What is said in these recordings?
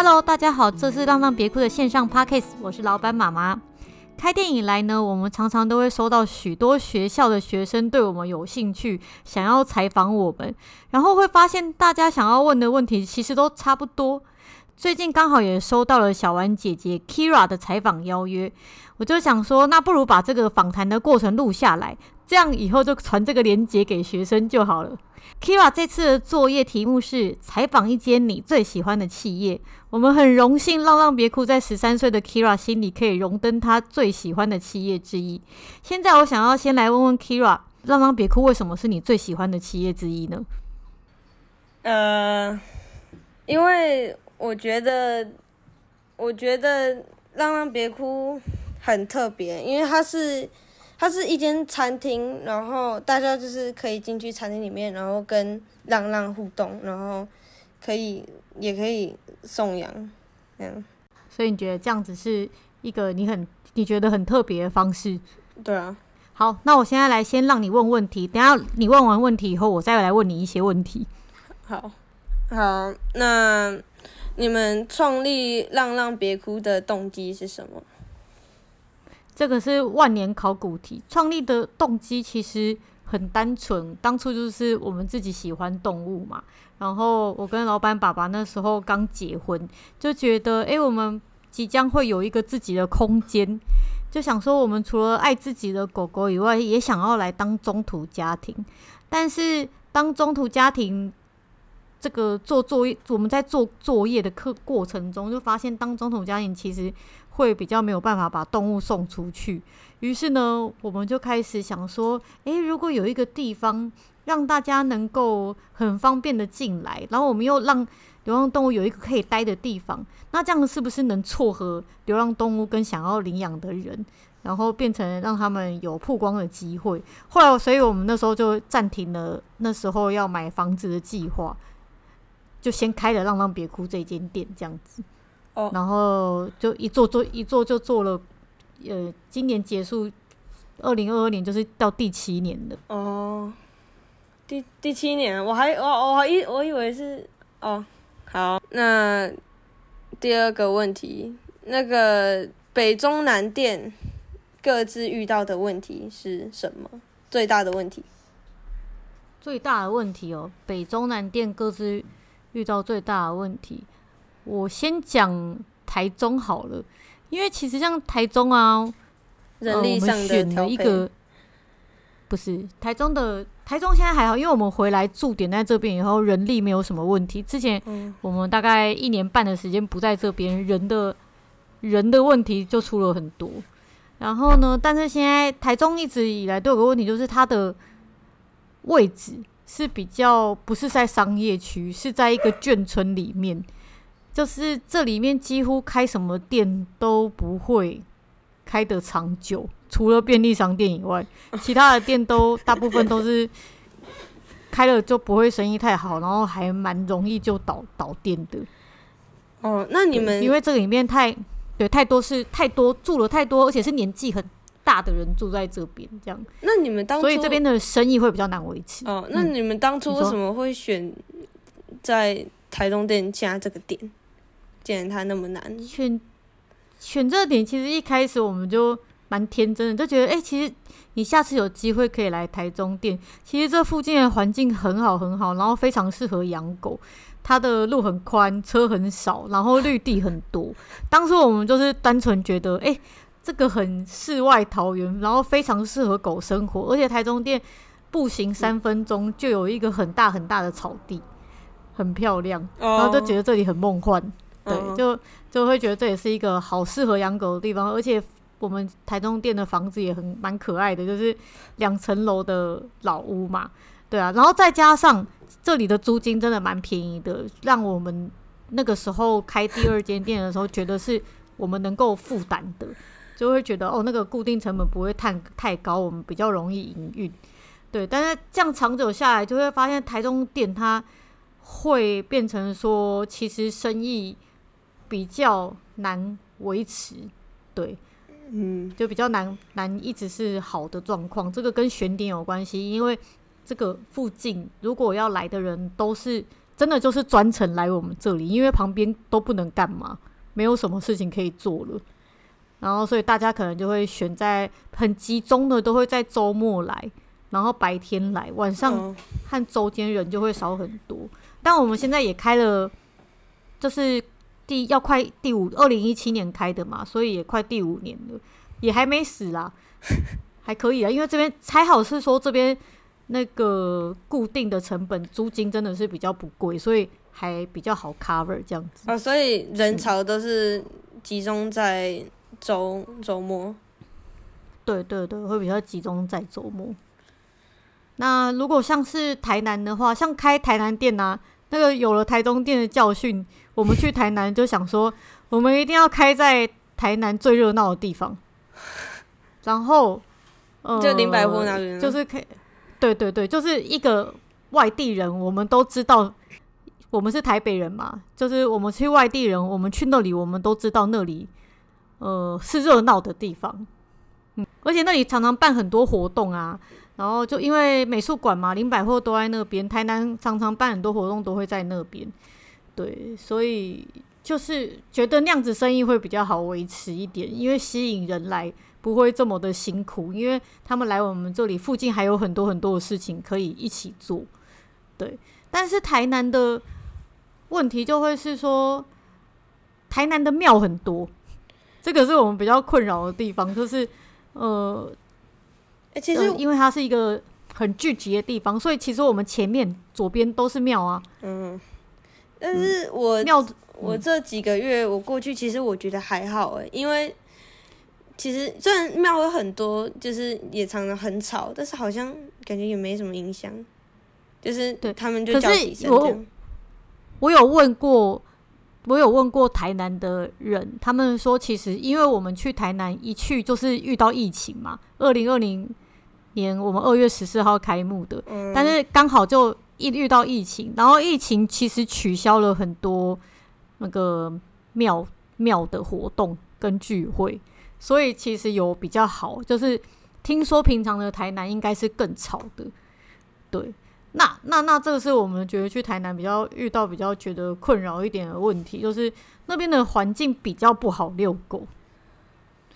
Hello，大家好，这是浪浪别哭的线上 Podcast，我是老板妈妈。开店以来呢，我们常常都会收到许多学校的学生对我们有兴趣，想要采访我们，然后会发现大家想要问的问题其实都差不多。最近刚好也收到了小丸姐姐 Kira 的采访邀约，我就想说，那不如把这个访谈的过程录下来，这样以后就传这个链接给学生就好了。Kira 这次的作业题目是采访一间你最喜欢的企业。我们很荣幸，浪浪别哭在十三岁的 Kira 心里可以荣登他最喜欢的企业之一。现在我想要先来问问 Kira，浪浪别哭为什么是你最喜欢的企业之一呢？呃，因为我觉得，我觉得浪浪别哭很特别，因为它是。它是一间餐厅，然后大家就是可以进去餐厅里面，然后跟浪浪互动，然后可以也可以送养，这样。所以你觉得这样子是一个你很你觉得很特别的方式？对啊。好，那我现在来先让你问问题，等下你问完问题以后，我再来问你一些问题。好，好，那你们创立浪浪别哭的动机是什么？这个是万年考古题。创立的动机其实很单纯，当初就是我们自己喜欢动物嘛。然后我跟老板爸爸那时候刚结婚，就觉得诶，我们即将会有一个自己的空间，就想说我们除了爱自己的狗狗以外，也想要来当中途家庭。但是当中途家庭，这个做作业，我们在做作业的课过程中，就发现当总统家庭其实。会比较没有办法把动物送出去，于是呢，我们就开始想说，诶，如果有一个地方让大家能够很方便的进来，然后我们又让流浪动物有一个可以待的地方，那这样是不是能撮合流浪动物跟想要领养的人，然后变成让他们有曝光的机会？后来，所以我们那时候就暂停了那时候要买房子的计划，就先开了浪浪别哭这间店，这样子。然后就一做做一做就做了，呃，今年结束，二零二二年就是到第七年了。哦，第第七年，我还我我还以我以为是哦，好，那第二个问题，那个北中南店各自遇到的问题是什么？最大的问题？最大的问题哦，北中南店各自遇到最大的问题。我先讲台中好了，因为其实像台中啊，人力上的、呃、我们选了一个，不是台中的台中现在还好，因为我们回来驻点在这边以后，人力没有什么问题。之前我们大概一年半的时间不在这边，人的人的问题就出了很多。然后呢，但是现在台中一直以来都有个问题，就是它的位置是比较不是在商业区，是在一个眷村里面。就是这里面几乎开什么店都不会开得长久，除了便利商店以外，其他的店都大部分都是开了就不会生意太好，然后还蛮容易就倒倒店的。哦，那你们因为这里面太对太多是太多住了太多，而且是年纪很大的人住在这边，这样。那你们当初所以这边的生意会比较难维持。哦，那你们当初为什么会选在台中店加这个店？既然它那么难选，选这个点，其实一开始我们就蛮天真的，就觉得，哎、欸，其实你下次有机会可以来台中店。其实这附近的环境很好很好，然后非常适合养狗。它的路很宽，车很少，然后绿地很多。当时我们就是单纯觉得，哎、欸，这个很世外桃源，然后非常适合狗生活。而且台中店步行三分钟就有一个很大很大的草地，很漂亮，然后就觉得这里很梦幻。对，就就会觉得这也是一个好适合养狗的地方，而且我们台中店的房子也很蛮可爱的，就是两层楼的老屋嘛，对啊，然后再加上这里的租金真的蛮便宜的，让我们那个时候开第二间店的时候，觉得是我们能够负担的，就会觉得哦，那个固定成本不会太太高，我们比较容易营运，对，但是这样长久下来，就会发现台中店它会变成说，其实生意。比较难维持，对，嗯，就比较难难一直是好的状况。这个跟选点有关系，因为这个附近如果要来的人都是真的就是专程来我们这里，因为旁边都不能干嘛，没有什么事情可以做了。然后，所以大家可能就会选在很集中的，都会在周末来，然后白天来，晚上和周间人就会少很多。但我们现在也开了，就是第要快第五，二零一七年开的嘛，所以也快第五年了，也还没死啦，还可以啊。因为这边还好是说这边那个固定的成本租金真的是比较不贵，所以还比较好 cover 这样子。啊，所以人潮都是集中在。周周末，对对对，会比较集中在周末。那如果像是台南的话，像开台南店啊，那个有了台中店的教训，我们去台南就想说，我们一定要开在台南最热闹的地方。然后，呃，就林百货那边，就是可以，对对对，就是一个外地人，我们都知道，我们是台北人嘛，就是我们去外地人，我们去那里，我们都知道那里。呃，是热闹的地方，嗯，而且那里常常办很多活动啊。然后就因为美术馆嘛，林百货都在那边，台南常常办很多活动都会在那边，对，所以就是觉得那样子生意会比较好维持一点，因为吸引人来不会这么的辛苦，因为他们来我们这里附近还有很多很多的事情可以一起做，对。但是台南的问题就会是说，台南的庙很多。这个是我们比较困扰的地方，就是，呃，欸、其实、呃、因为它是一个很聚集的地方，所以其实我们前面左边都是庙啊。嗯，但是我庙、嗯、我这几个月我过去，其实我觉得还好哎，因为其实虽然庙有很多，就是也常常很吵，但是好像感觉也没什么影响，就是对他们就叫几声我有问过。我有问过台南的人，他们说其实因为我们去台南一去就是遇到疫情嘛，二零二零年我们二月十四号开幕的，嗯、但是刚好就一遇到疫情，然后疫情其实取消了很多那个庙庙的活动跟聚会，所以其实有比较好，就是听说平常的台南应该是更吵的，对。那那那这个是我们觉得去台南比较遇到比较觉得困扰一点的问题，就是那边的环境比较不好遛狗。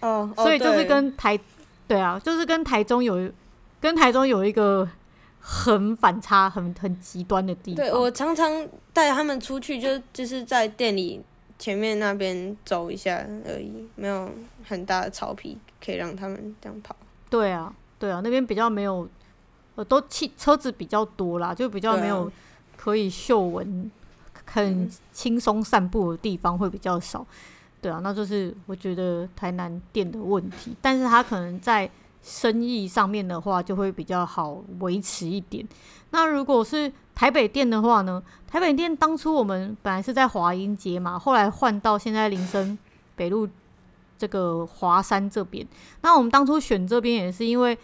哦，所以就是跟台对，对啊，就是跟台中有跟台中有一个很反差、很很极端的地方。对，我常常带他们出去就，就就是在店里前面那边走一下而已，没有很大的草皮可以让他们这样跑。对啊，对啊，那边比较没有。呃，都汽车子比较多啦，就比较没有可以嗅闻、很轻松散步的地方会比较少。对啊，那就是我觉得台南店的问题，但是它可能在生意上面的话就会比较好维持一点。那如果是台北店的话呢？台北店当初我们本来是在华阴街嘛，后来换到现在林森北路这个华山这边。那我们当初选这边也是因为。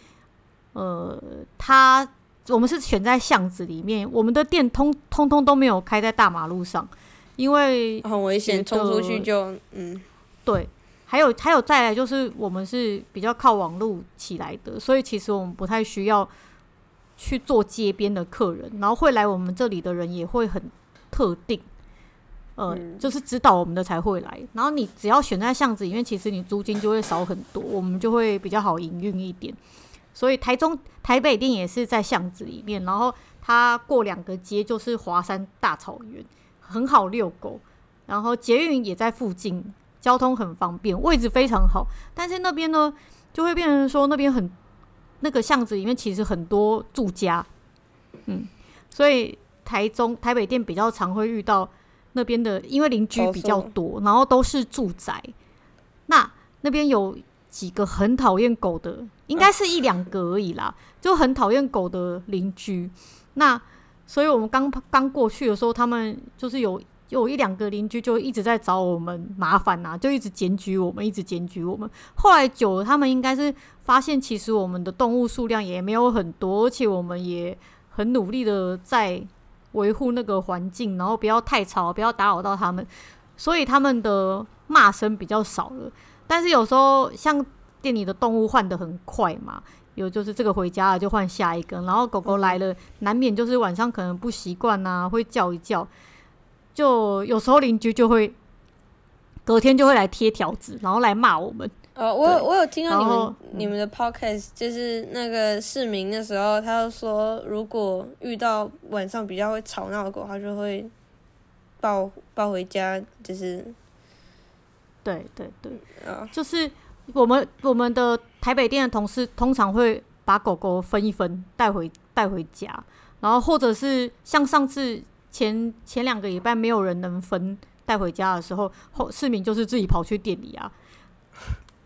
呃，他我们是选在巷子里面，我们的店通通通都没有开在大马路上，因为很危险，冲出去就嗯，对。还有还有再来就是我们是比较靠网络起来的，所以其实我们不太需要去做街边的客人，然后会来我们这里的人也会很特定，呃，嗯、就是指导我们的才会来。然后你只要选在巷子里面，其实你租金就会少很多，我们就会比较好营运一点。所以台中、台北店也是在巷子里面，然后它过两个街就是华山大草原，很好遛狗。然后捷运也在附近，交通很方便，位置非常好。但是那边呢，就会变成说那边很那个巷子里面其实很多住家，嗯，所以台中、台北店比较常会遇到那边的，因为邻居比较多，然后都是住宅。那那边有。几个很讨厌狗的，应该是一两个而已啦，就很讨厌狗的邻居。那所以我们刚刚过去的时候，他们就是有有一两个邻居就一直在找我们麻烦呐，就一直检举我们，一直检举我们。后来久了，他们应该是发现其实我们的动物数量也没有很多，而且我们也很努力的在维护那个环境，然后不要太吵，不要打扰到他们，所以他们的骂声比较少了。但是有时候像店里的动物换的很快嘛，有就是这个回家了就换下一个，然后狗狗来了，难免就是晚上可能不习惯啊，会叫一叫，就有时候邻居就会隔天就会来贴条子，然后来骂我们。呃，我有我有听到你们你们的 podcast，就是那个市民的时候，他就说如果遇到晚上比较会吵闹的狗，他就会抱抱回家，就是。对对对，啊就是我们我们的台北店的同事通常会把狗狗分一分带回带回家，然后或者是像上次前前两个礼拜没有人能分带回家的时候，后市民就是自己跑去店里啊，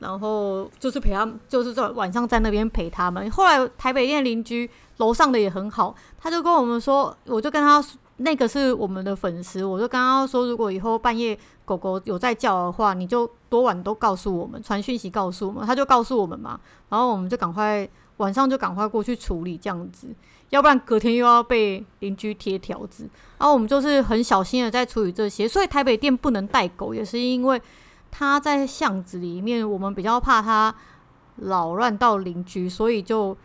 然后就是陪他们，就是在晚上在那边陪他们。后来台北店邻居楼上的也很好，他就跟我们说，我就跟他。那个是我们的粉丝，我就刚刚说，如果以后半夜狗狗有在叫的话，你就多晚都告诉我们，传讯息告诉我们，他就告诉我们嘛，然后我们就赶快晚上就赶快过去处理这样子，要不然隔天又要被邻居贴条子，然后我们就是很小心的在处理这些，所以台北店不能带狗，也是因为它在巷子里面，我们比较怕它扰乱到邻居，所以就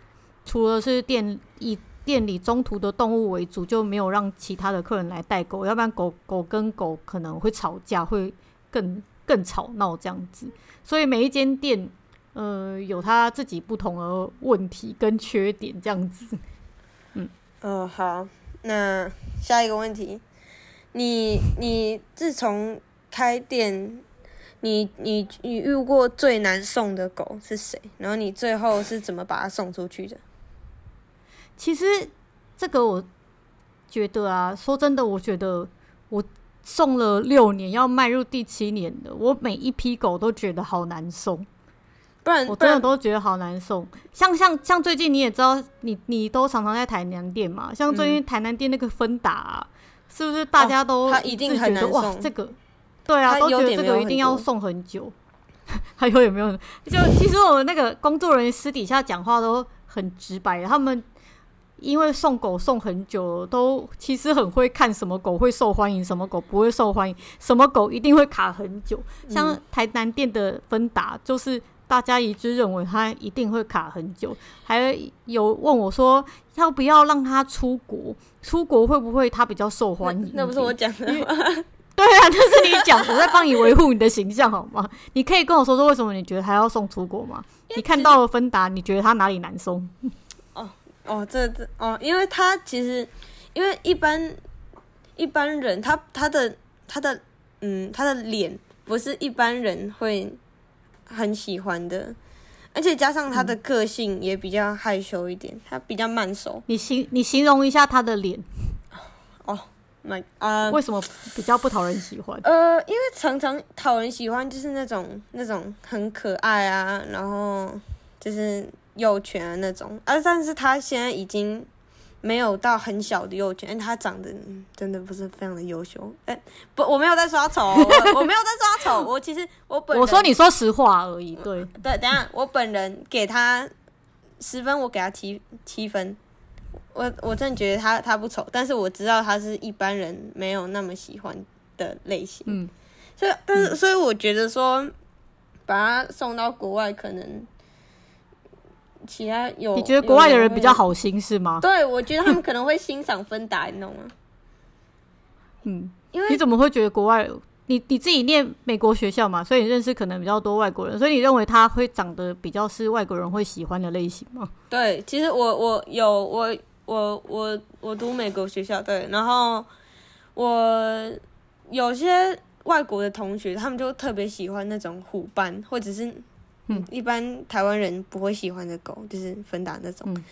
除了是店一。店里中途的动物为主，就没有让其他的客人来带狗，要不然狗狗跟狗可能会吵架，会更更吵闹这样子。所以每一间店，呃，有它自己不同的问题跟缺点这样子。嗯，哦，好，那下一个问题，你你自从开店，你你你遇过最难送的狗是谁？然后你最后是怎么把它送出去的？其实这个我觉得啊，说真的，我觉得我送了六年，要迈入第七年的，我每一批狗都觉得好难送，不然，我真的都觉得好难送。像像像最近你也知道，你你都常常在台南店嘛，像最近台南店那个芬达、啊嗯，是不是大家都他一定很难？哇，这个对啊，都觉得这个一定要送很久。还有有没有？就其实我们那个工作人员私底下讲话都很直白，他们。因为送狗送很久，都其实很会看什么狗会受欢迎，什么狗不会受欢迎，什么狗一定会卡很久。像台南店的芬达，就是大家一致认为它一定会卡很久。还有问我说，要不要让它出国？出国会不会它比较受欢迎？那，那不是我讲的吗？对啊，那是你讲，我在帮你维护你的形象好吗？你可以跟我说说为什么你觉得还要送出国吗？你看到了芬达，你觉得它哪里难送？哦，这这哦，因为他其实，因为一般一般人，他他的他的嗯，他的脸不是一般人会很喜欢的，而且加上他的个性也比较害羞一点，嗯、他比较慢熟。你形你形容一下他的脸。哦，my 啊，为什么比较不讨人喜欢？呃，因为常常讨人喜欢就是那种那种很可爱啊，然后就是。幼犬的那种，啊，但是他现在已经没有到很小的幼犬，他长得真的不是非常的优秀。哎、欸，不，我没有在刷丑，我没有在刷丑，我其实我本人我说你说实话而已，对对，等下我本人给他十分，我给他七七分，我我真的觉得他他不丑，但是我知道他是一般人没有那么喜欢的类型，嗯，所以但是所以我觉得说把他送到国外可能。其他有你觉得国外的人比较好心是吗？对，我觉得他们可能会欣赏芬达，你懂吗？嗯，因为你怎么会觉得国外？你你自己念美国学校嘛，所以你认识可能比较多外国人，所以你认为他会长得比较是外国人会喜欢的类型吗？对，其实我我有我我我我读美国学校，对，然后我有些外国的同学，他们就特别喜欢那种虎斑，或者是。嗯，一般台湾人不会喜欢的狗就是芬达那种，嗯，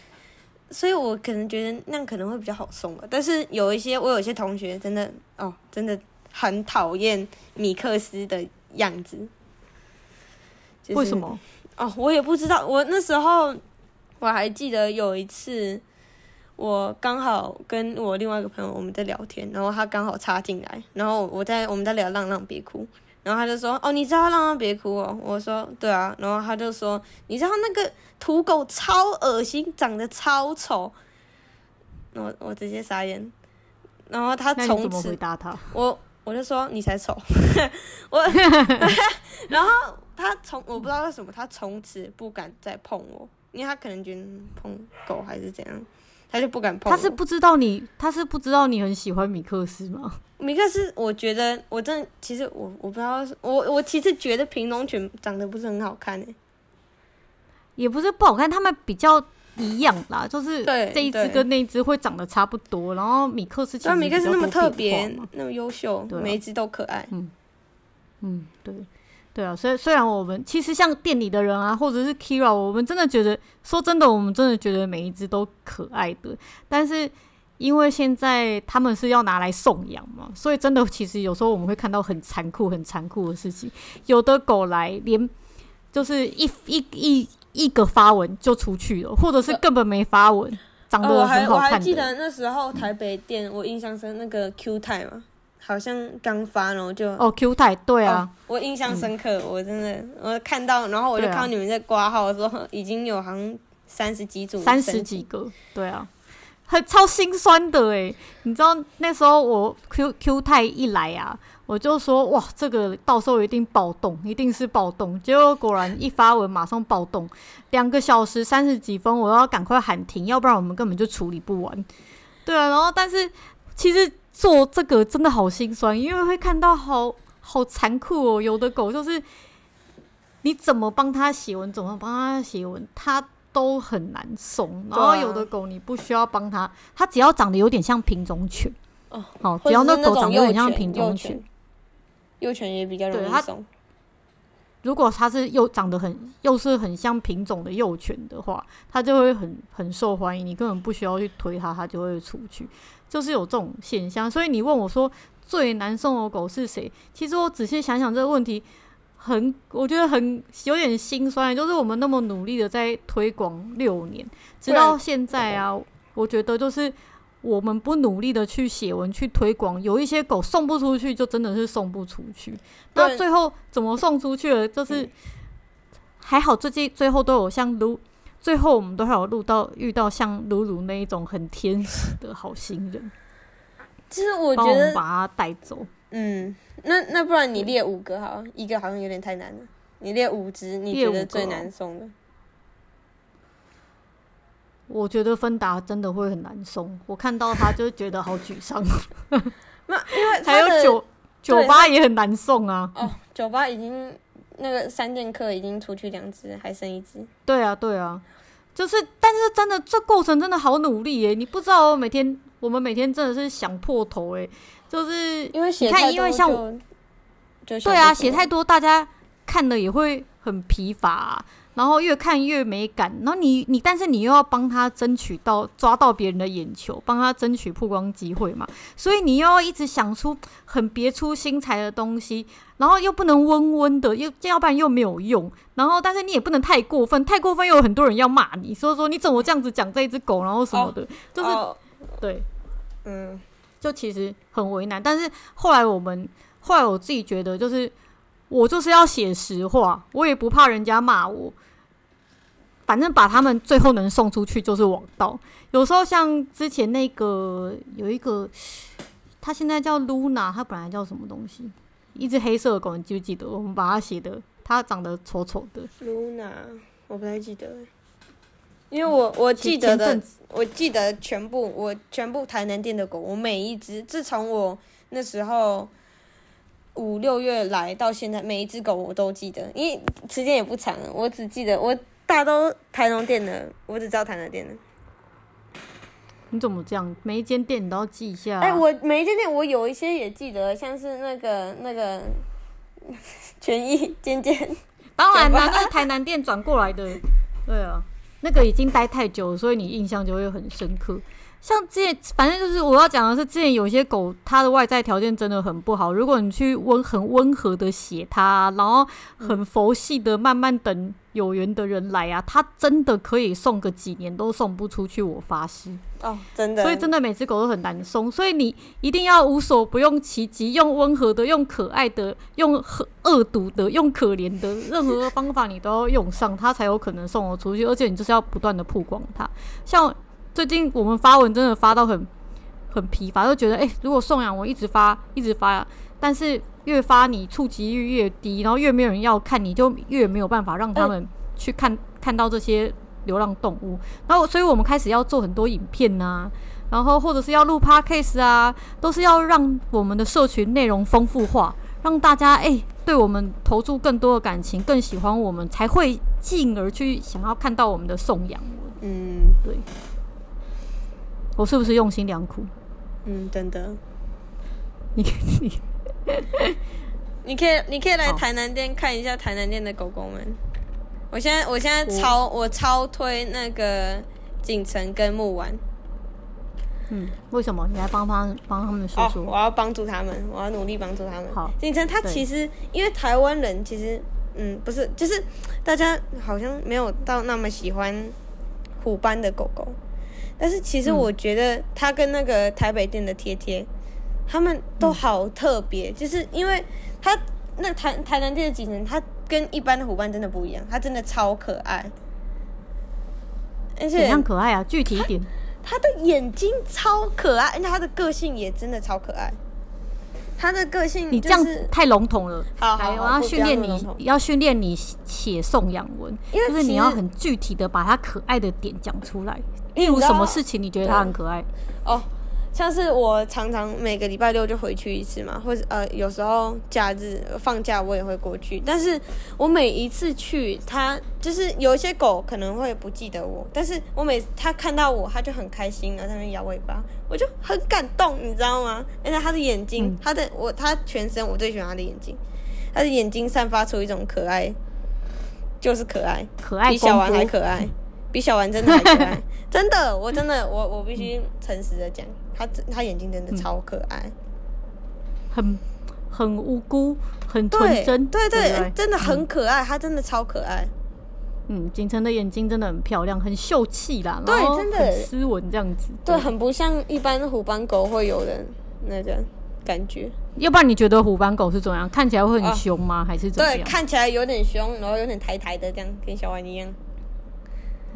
所以我可能觉得那样可能会比较好送吧。但是有一些我有一些同学真的哦，真的很讨厌米克斯的样子，就是。为什么？哦，我也不知道。我那时候我还记得有一次，我刚好跟我另外一个朋友我们在聊天，然后他刚好插进来，然后我在我们在聊浪浪别哭。然后他就说：“哦，你知道让他别哭哦。”我说：“对啊。”然后他就说：“你知道那个土狗超恶心，长得超丑。”我我直接傻眼。然后他从此回答他，我我就说：“你才丑。”我，然后他从我不知道为什么，他从此不敢再碰我。因为他可能觉得碰狗还是怎样，他就不敢碰。他是不知道你，他是不知道你很喜欢米克斯吗？米克斯，我觉得我真的，其实我我不知道，我我其实觉得品种犬长得不是很好看诶，也不是不好看，他们比较。一样啦，就是这一只跟那一只会长得差不多，然后米克斯其实米克斯那么特别，那么优秀，每一只都可爱。嗯嗯，对对啊，所以虽然我们其实像店里的人啊，或者是 Kira，我们真的觉得，说真的，我们真的觉得每一只都可爱的。但是因为现在他们是要拿来送养嘛，所以真的其实有时候我们会看到很残酷、很残酷的事情。有的狗来连就是一一一。一一个发文就出去了，或者是根本没发文，呃、长得很好看的。我还，我还记得那时候台北店，我印象深那个 Q 太嘛，好像刚发，然后就哦 Q 太，对啊、哦，我印象深刻，嗯、我真的我看到，然后我就看到你们在挂号的时候，已经有好像三十几组，三十几个，对啊。很超心酸的哎，你知道那时候我 Q Q 太一来啊，我就说哇，这个到时候一定暴动，一定是暴动。结果果然一发文马上暴动，两个小时三十几分，我要赶快喊停，要不然我们根本就处理不完。对啊，然后但是其实做这个真的好心酸，因为会看到好好残酷哦，有的狗就是你怎么帮它写文，怎么帮它写文，它。都很难送，然后有的狗你不需要帮它，它只要长得有点像品种犬哦，好，只要那狗长得有点像品种犬，幼犬也比较容易送。如果它是又长得很又是很像品种的幼犬的话，它就会很很受欢迎，你根本不需要去推它，它就会出去，就是有这种现象。所以你问我说最难送的狗是谁？其实我仔细想想这个问题。很，我觉得很有点心酸，就是我们那么努力的在推广六年，直到现在啊，我觉得就是我们不努力的去写文去推广，有一些狗送不出去，就真的是送不出去。那最后怎么送出去了？就是还好，最近最后都有像卢，最后我们都还有录到遇到像鲁鲁那一种很天使的好心人，其实我觉得把他带走。嗯，那那不然你列五个好，一个好像有点太难了。你列五只，你觉得最难送的？我觉得芬达真的会很难送，我看到他就觉得好沮丧。那因为还有酒酒吧也很难送啊。哦，酒吧已经那个三剑客已经出去两只，还剩一只。对啊，对啊，就是，但是真的这过程真的好努力耶！你不知道，每天我们每天真的是想破头哎。就是因为你看，因为像我，对啊，写太多，大家看了也会很疲乏啊，然后越看越没感。然后你你，但是你又要帮他争取到抓到别人的眼球，帮他争取曝光机会嘛。所以你又要一直想出很别出心裁的东西，然后又不能温温的，又要不然又没有用。然后但是你也不能太过分，太过分又有很多人要骂你，所以说你怎么这样子讲这一只狗，然后什么的，就是对，嗯。就其实很为难，但是后来我们后来我自己觉得，就是我就是要写实话，我也不怕人家骂我，反正把他们最后能送出去就是王道。有时候像之前那个有一个，他现在叫 Luna，他本来叫什么东西？一只黑色的狗，你记不记得？我们把它写的，它长得丑丑的。Luna，我不太记得。因为我我记得的，我记得全部我全部台南店的狗，我每一只，自从我那时候五六月来到现在，每一只狗我都记得，因为时间也不长，我只记得我大都台农店的，我只知道台南店的。你怎么这样？每一间店你都要记一下？啊？哎、欸，我每一间店我有一些也记得，像是那个那个 权益尖尖，当然啦，那是台南店转过来的，对啊。那个已经待太久了，所以你印象就会很深刻。像之前，反正就是我要讲的是，之前有些狗它的外在条件真的很不好。如果你去温很温和的写它，然后很佛系的慢慢等有缘的人来啊，它真的可以送个几年都送不出去，我发誓。哦，真的。所以真的每只狗都很难送，所以你一定要无所不用其极，用温和的，用可爱的，用恶毒的，用可怜的，任何方法你都要用上，它才有可能送我出去。而且你就是要不断的曝光它，像。最近我们发文真的发到很很疲乏，就觉得哎、欸，如果送养我一直发一直发，但是越发你触及率越低，然后越没有人要看，你就越没有办法让他们去看看到这些流浪动物。然后，所以我们开始要做很多影片呐、啊，然后或者是要录 podcast 啊，都是要让我们的社群内容丰富化，让大家哎、欸、对我们投注更多的感情，更喜欢我们，才会进而去想要看到我们的送养。嗯，对。我是不是用心良苦？嗯，真的。你你。你可以，你可以来台南店看一下台南店的狗狗们。我现在，我现在超我，我超推那个锦城跟木丸。嗯，为什么？你来帮帮帮他们说说。哦，我要帮助他们，我要努力帮助他们。好，锦城他其实因为台湾人其实，嗯，不是，就是大家好像没有到那么喜欢虎斑的狗狗，但是其实我觉得他跟那个台北店的贴贴。他们都好特别，嗯，就是因为他那台台南店的景城，他跟一般的虎斑真的不一样，他真的超可爱，而且怎样可爱啊？具体一点，他的眼睛超可爱，而且他的个性也真的超可爱。他的个性，就是，你这样太笼统了。好，好，好，我要训练你，要训练你写颂扬文，就是你要很具体的把他可爱的点讲出来。例如什么事情你觉得他很可爱？哦。像是我常常每个礼拜六就回去一次嘛，或者呃有时候假日放假我也会过去。但是我每一次去，它就是有一些狗可能会不记得我，但是我每它看到我，它就很开心，然后在那边摇尾巴，我就很感动，你知道吗？而且它的眼睛，它的我它全身我最喜欢它的眼睛，它的眼睛散发出一种可爱，就是可爱，可爱比小丸还可爱，比小丸真的还可爱，真的，我真的我我必须诚实的讲。他他眼睛真的超可爱，嗯、很很无辜，很纯真，对对，真的很可爱，他、嗯、真的超可爱。嗯，景城的眼睛真的很漂亮，很秀气啦，对，真的很斯文这样子，对，很不像一般虎斑狗会有的那个感觉。要不然你觉得虎斑狗是怎样？看起来会很凶吗？哦、还是怎么样？对，看起来有点凶，然后有点抬抬的，这样跟小丸一样。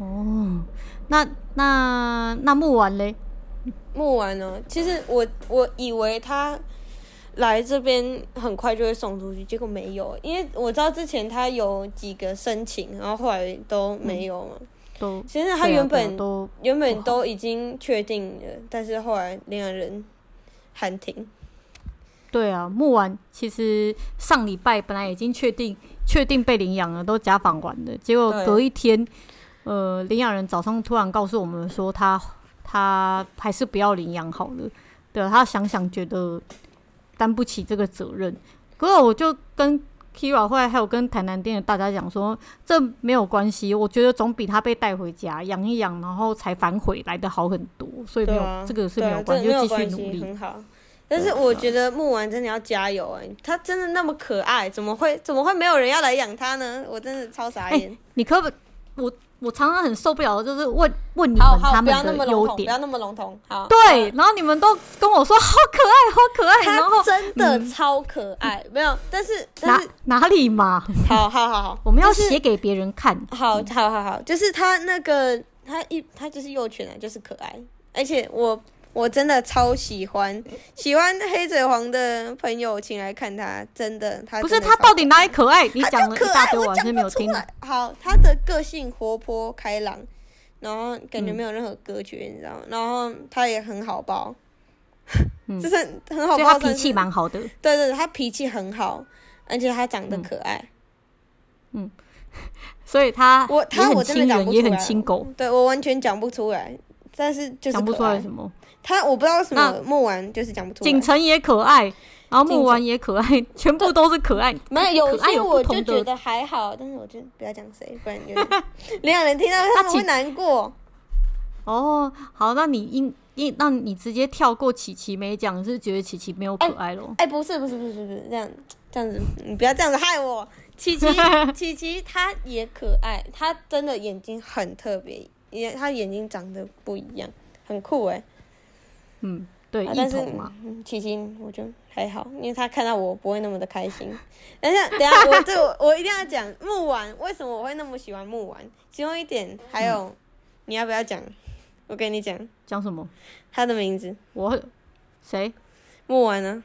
哦，那那那木丸嘞？木丸呢？其实我我以为他来这边很快就会送出去，结果没有，因为我知道之前他有几个申请，然后后来都没有嘛。都其实他原本都原本都已经确定了，但是后来领养人喊停。对啊，木丸其实上礼拜本来已经确定确定被领养了，都家访完了，结果隔一天，呃，领养人早上突然告诉我们说他。他还是不要领养好了，对，他想想觉得担不起这个责任。可是我就跟 Kira 后来还有跟台南店的大家讲说，这没有关系，我觉得总比他被带回家养一养，然后才反悔来的好很多。所以没有、啊、这个是没有关系，就继续努力很好。但是我觉得木丸真的要加油哎、欸，他真的那么可爱，怎么会怎么会没有人要来养他呢？我真的超傻眼。欸、你可不我？我常常很受不了的就是问问你们他们的优点，不要那么笼统。好，对，然后你们都跟我说好可爱，好可爱，然后真的超可爱。没有，但是哪哪里嘛？好好好好，我们要写给别人看。好好好好，就是他那个他一他就是幼犬啊，就是可爱，而且我。我真的超喜欢，喜欢黑嘴黄的朋友请来看他，真的，他的不是他到底哪里可爱？你讲了一大堆，我完全没有听。好，他的个性活泼开朗，然后感觉没有任何隔绝，嗯、你知道吗？然后他也很好抱，嗯、就是很好抱，他脾气蛮好的。对，对对，他脾气很好，而且他长得可爱。嗯，嗯 所以他我他我真的讲不出来，也很亲狗。对我完全讲不出来，但是就是讲不出来什么。他我不知道为什么木丸就是讲不出来。景城也可爱，然后木丸也可爱，全部都是可爱。没有，有些我就觉得还好，但是我就不要讲谁，不然 有领养人听到他们会难过。哦，好，那你应应，那你直接跳过琪琪没讲，是觉得琪琪没有可爱咯？哎、欸欸，不是，不是，不是，不是这样，这样子，你不要这样子害我。琪琪，琪琪，她也可爱，她真的眼睛很特别，也她眼睛长得不一样，很酷哎、欸。嗯，对，啊、但是琪琪我就还好，因为他看到我不会那么的开心。等一下，等一下，我这我，我一定要讲木丸，为什么我会那么喜欢木丸？其中一点还有，嗯、你要不要讲？我跟你讲，讲什么？他的名字，我谁？木丸呢？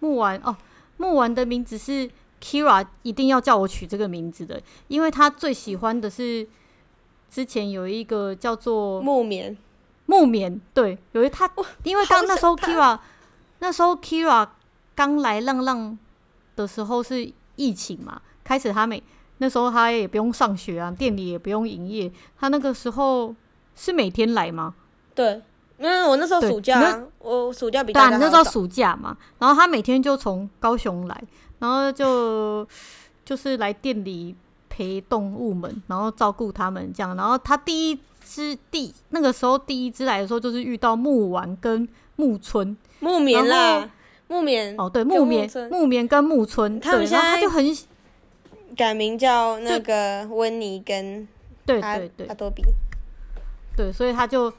木丸哦，木丸的名字是 Kira 一定要叫我取这个名字的，因为他最喜欢的是之前有一个叫做木棉，木棉，对，有一他，因为刚那时候 Kira，那时候 Kira 刚来浪浪的时候是疫情嘛，开始他每那时候他也不用上学啊，店里也不用营业，他那个时候是每天来吗？对。因为我那时候暑假，啊，我暑假比较。对，那时候暑假嘛，然后他每天就从高雄来，然后就就是来店里陪动物们，然后照顾他们这样。然后他第一只第那个时候第一只来的时候，就是遇到木丸跟木村木棉啦，木棉哦，对，木棉木棉跟木村，他们现在他就很改名叫那个温妮跟对对对阿多比，对，所以他就。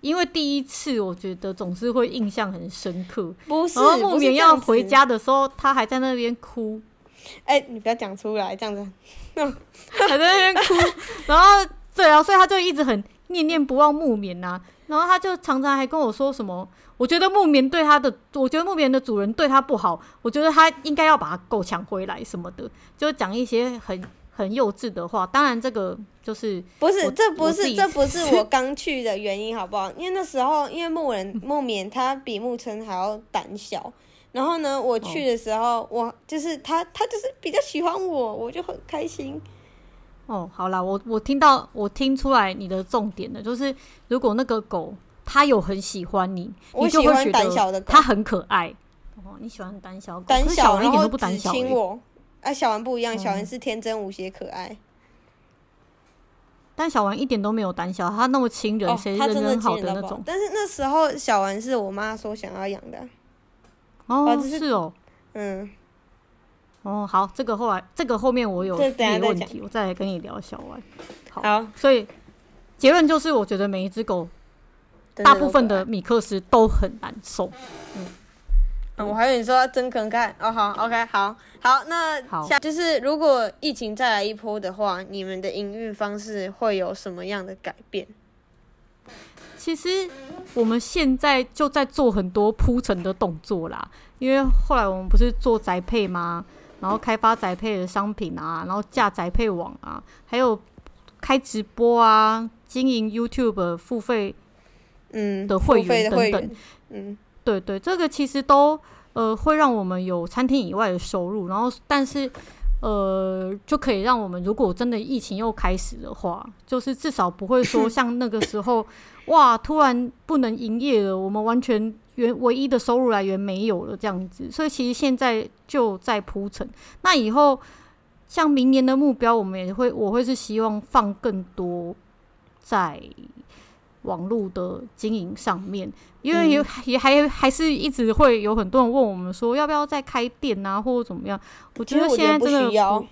因为第一次，我觉得总是会印象很深刻。不是，然后木棉要回家的时候，他还在那边哭。哎、欸，你不要讲出来，这样子，还在那边哭。然后，对啊，所以他就一直很念念不忘木棉呐、啊。然后他就常常还跟我说什么：“我觉得木棉对他的，我觉得木棉的主人对他不好，我觉得他应该要把它狗抢回来什么的。”就讲一些很。很幼稚的话，当然这个就是不是，这不是，这不是我 刚去的原因，好不好？因为那时候，因为木人 木棉他比木村还要胆小，然后呢，我去的时候，哦、我就是他，他就是比较喜欢我，我就很开心。哦，好啦，我我听到，我听出来你的重点了，就是如果那个狗它有很喜欢你，我喜欢胆小的狗，它很可爱。哦，你喜欢胆小狗，胆小一点都不胆小，亲我。哎、啊，小丸不一样，小丸是天真无邪可爱，嗯，但小丸一点都没有胆小，他那么亲人，谁、哦、人很好的那种。但是那时候小丸是我妈说想要养的，哦，是哦，嗯，哦，好，这个后来这个后面我有别的问题，我再来跟你聊小歪。好，好，所以结论就是，我觉得每一只狗，大部分的米克斯都很难受，嗯。嗯、我还以为你说真肯看哦，好，OK，好，好，那下就是如果疫情再来一波的话，你们的营运方式会有什么样的改变？其实我们现在就在做很多铺陈的动作啦，因为后来我们不是做宅配吗？然后开发宅配的商品啊，然后架宅配网啊，还有开直播啊，经营 YouTube 付费嗯的会员等等，嗯。对对，这个其实都呃会让我们有餐厅以外的收入，然后但是呃就可以让我们如果真的疫情又开始的话，就是至少不会说像那个时候 哇突然不能营业了，我们完全原唯一的收入来源没有了这样子，所以其实现在就在铺陈。那以后像明年的目标，我们也会我会是希望放更多在。网络的经营上面，因为也、嗯、也还还是一直会有很多人问我们说，要不要再开店啊，或者怎么样？我觉得现在真的。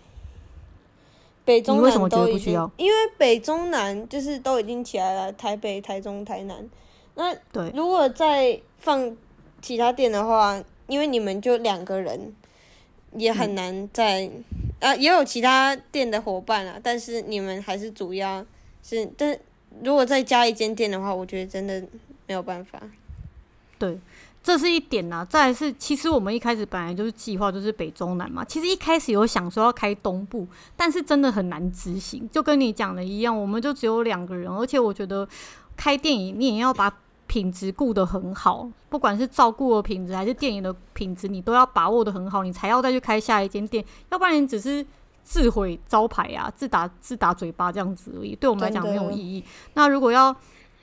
北中南都不需要，因为北中南就是都已经起来了，台北、台中、台南。那对，如果再放其他店的话，因为你们就两个人，也很难再、啊，也有其他店的伙伴啊，但是你们还是主要是，但。如果再加一间店的话，我觉得真的没有办法。对，这是一点呐、啊。再来是，其实我们一开始本来就是计划就是北中南嘛。其实一开始有想说要开东部，但是真的很难执行。就跟你讲的一样，我们就只有两个人，而且我觉得开店你也要把品质顾得很好，不管是照顾的品质还是电影的品质，你都要把握的很好，你才要再去开下一间店。要不然你只是。自毁招牌啊，自打自打嘴巴这样子而已，对我们来讲没有意义。那如果要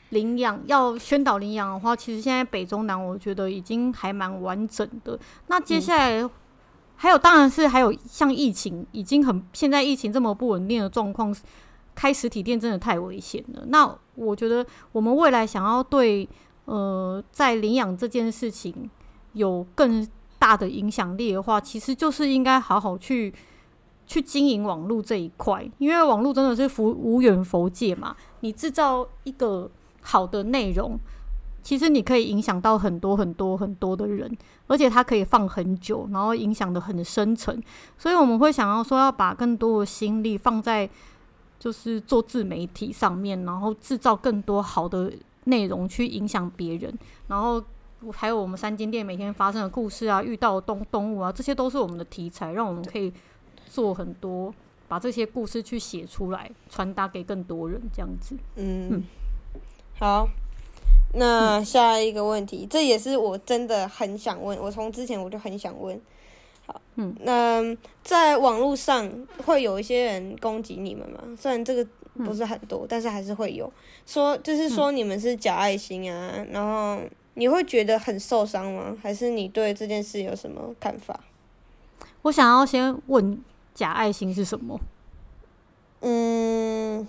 领养，要宣导领养的话，其实现在北中南我觉得已经还蛮完整的。那接下来、嗯、还有，当然是还有像疫情已经很，现在疫情这么不稳定的状况，开实体店真的太危险了。那我觉得我们未来想要对呃在领养这件事情有更大的影响力的话，其实就是应该好好去。去经营网络这一块，因为网络真的是无无远佛界嘛。你制造一个好的内容，其实你可以影响到很多很多很多的人，而且它可以放很久，然后影响得很深层。所以我们会想要说，要把更多的心力放在就是做自媒体上面，然后制造更多好的内容去影响别人。然后还有我们三间店每天发生的故事啊，遇到的动动物啊，这些都是我们的题材，让我们可以。做很多把这些故事去写出来，传达给更多人，这样子。嗯，嗯好。那下一个问题，嗯，这也是我真的很想问，我从之前我就很想问。好，嗯，那在网络上会有一些人攻击你们吗？虽然这个不是很多，嗯，但是还是会有说，就是说你们是假爱心啊，嗯，然后你会觉得很受伤吗？还是你对这件事有什么看法？我想要先问，假爱心是什么？嗯，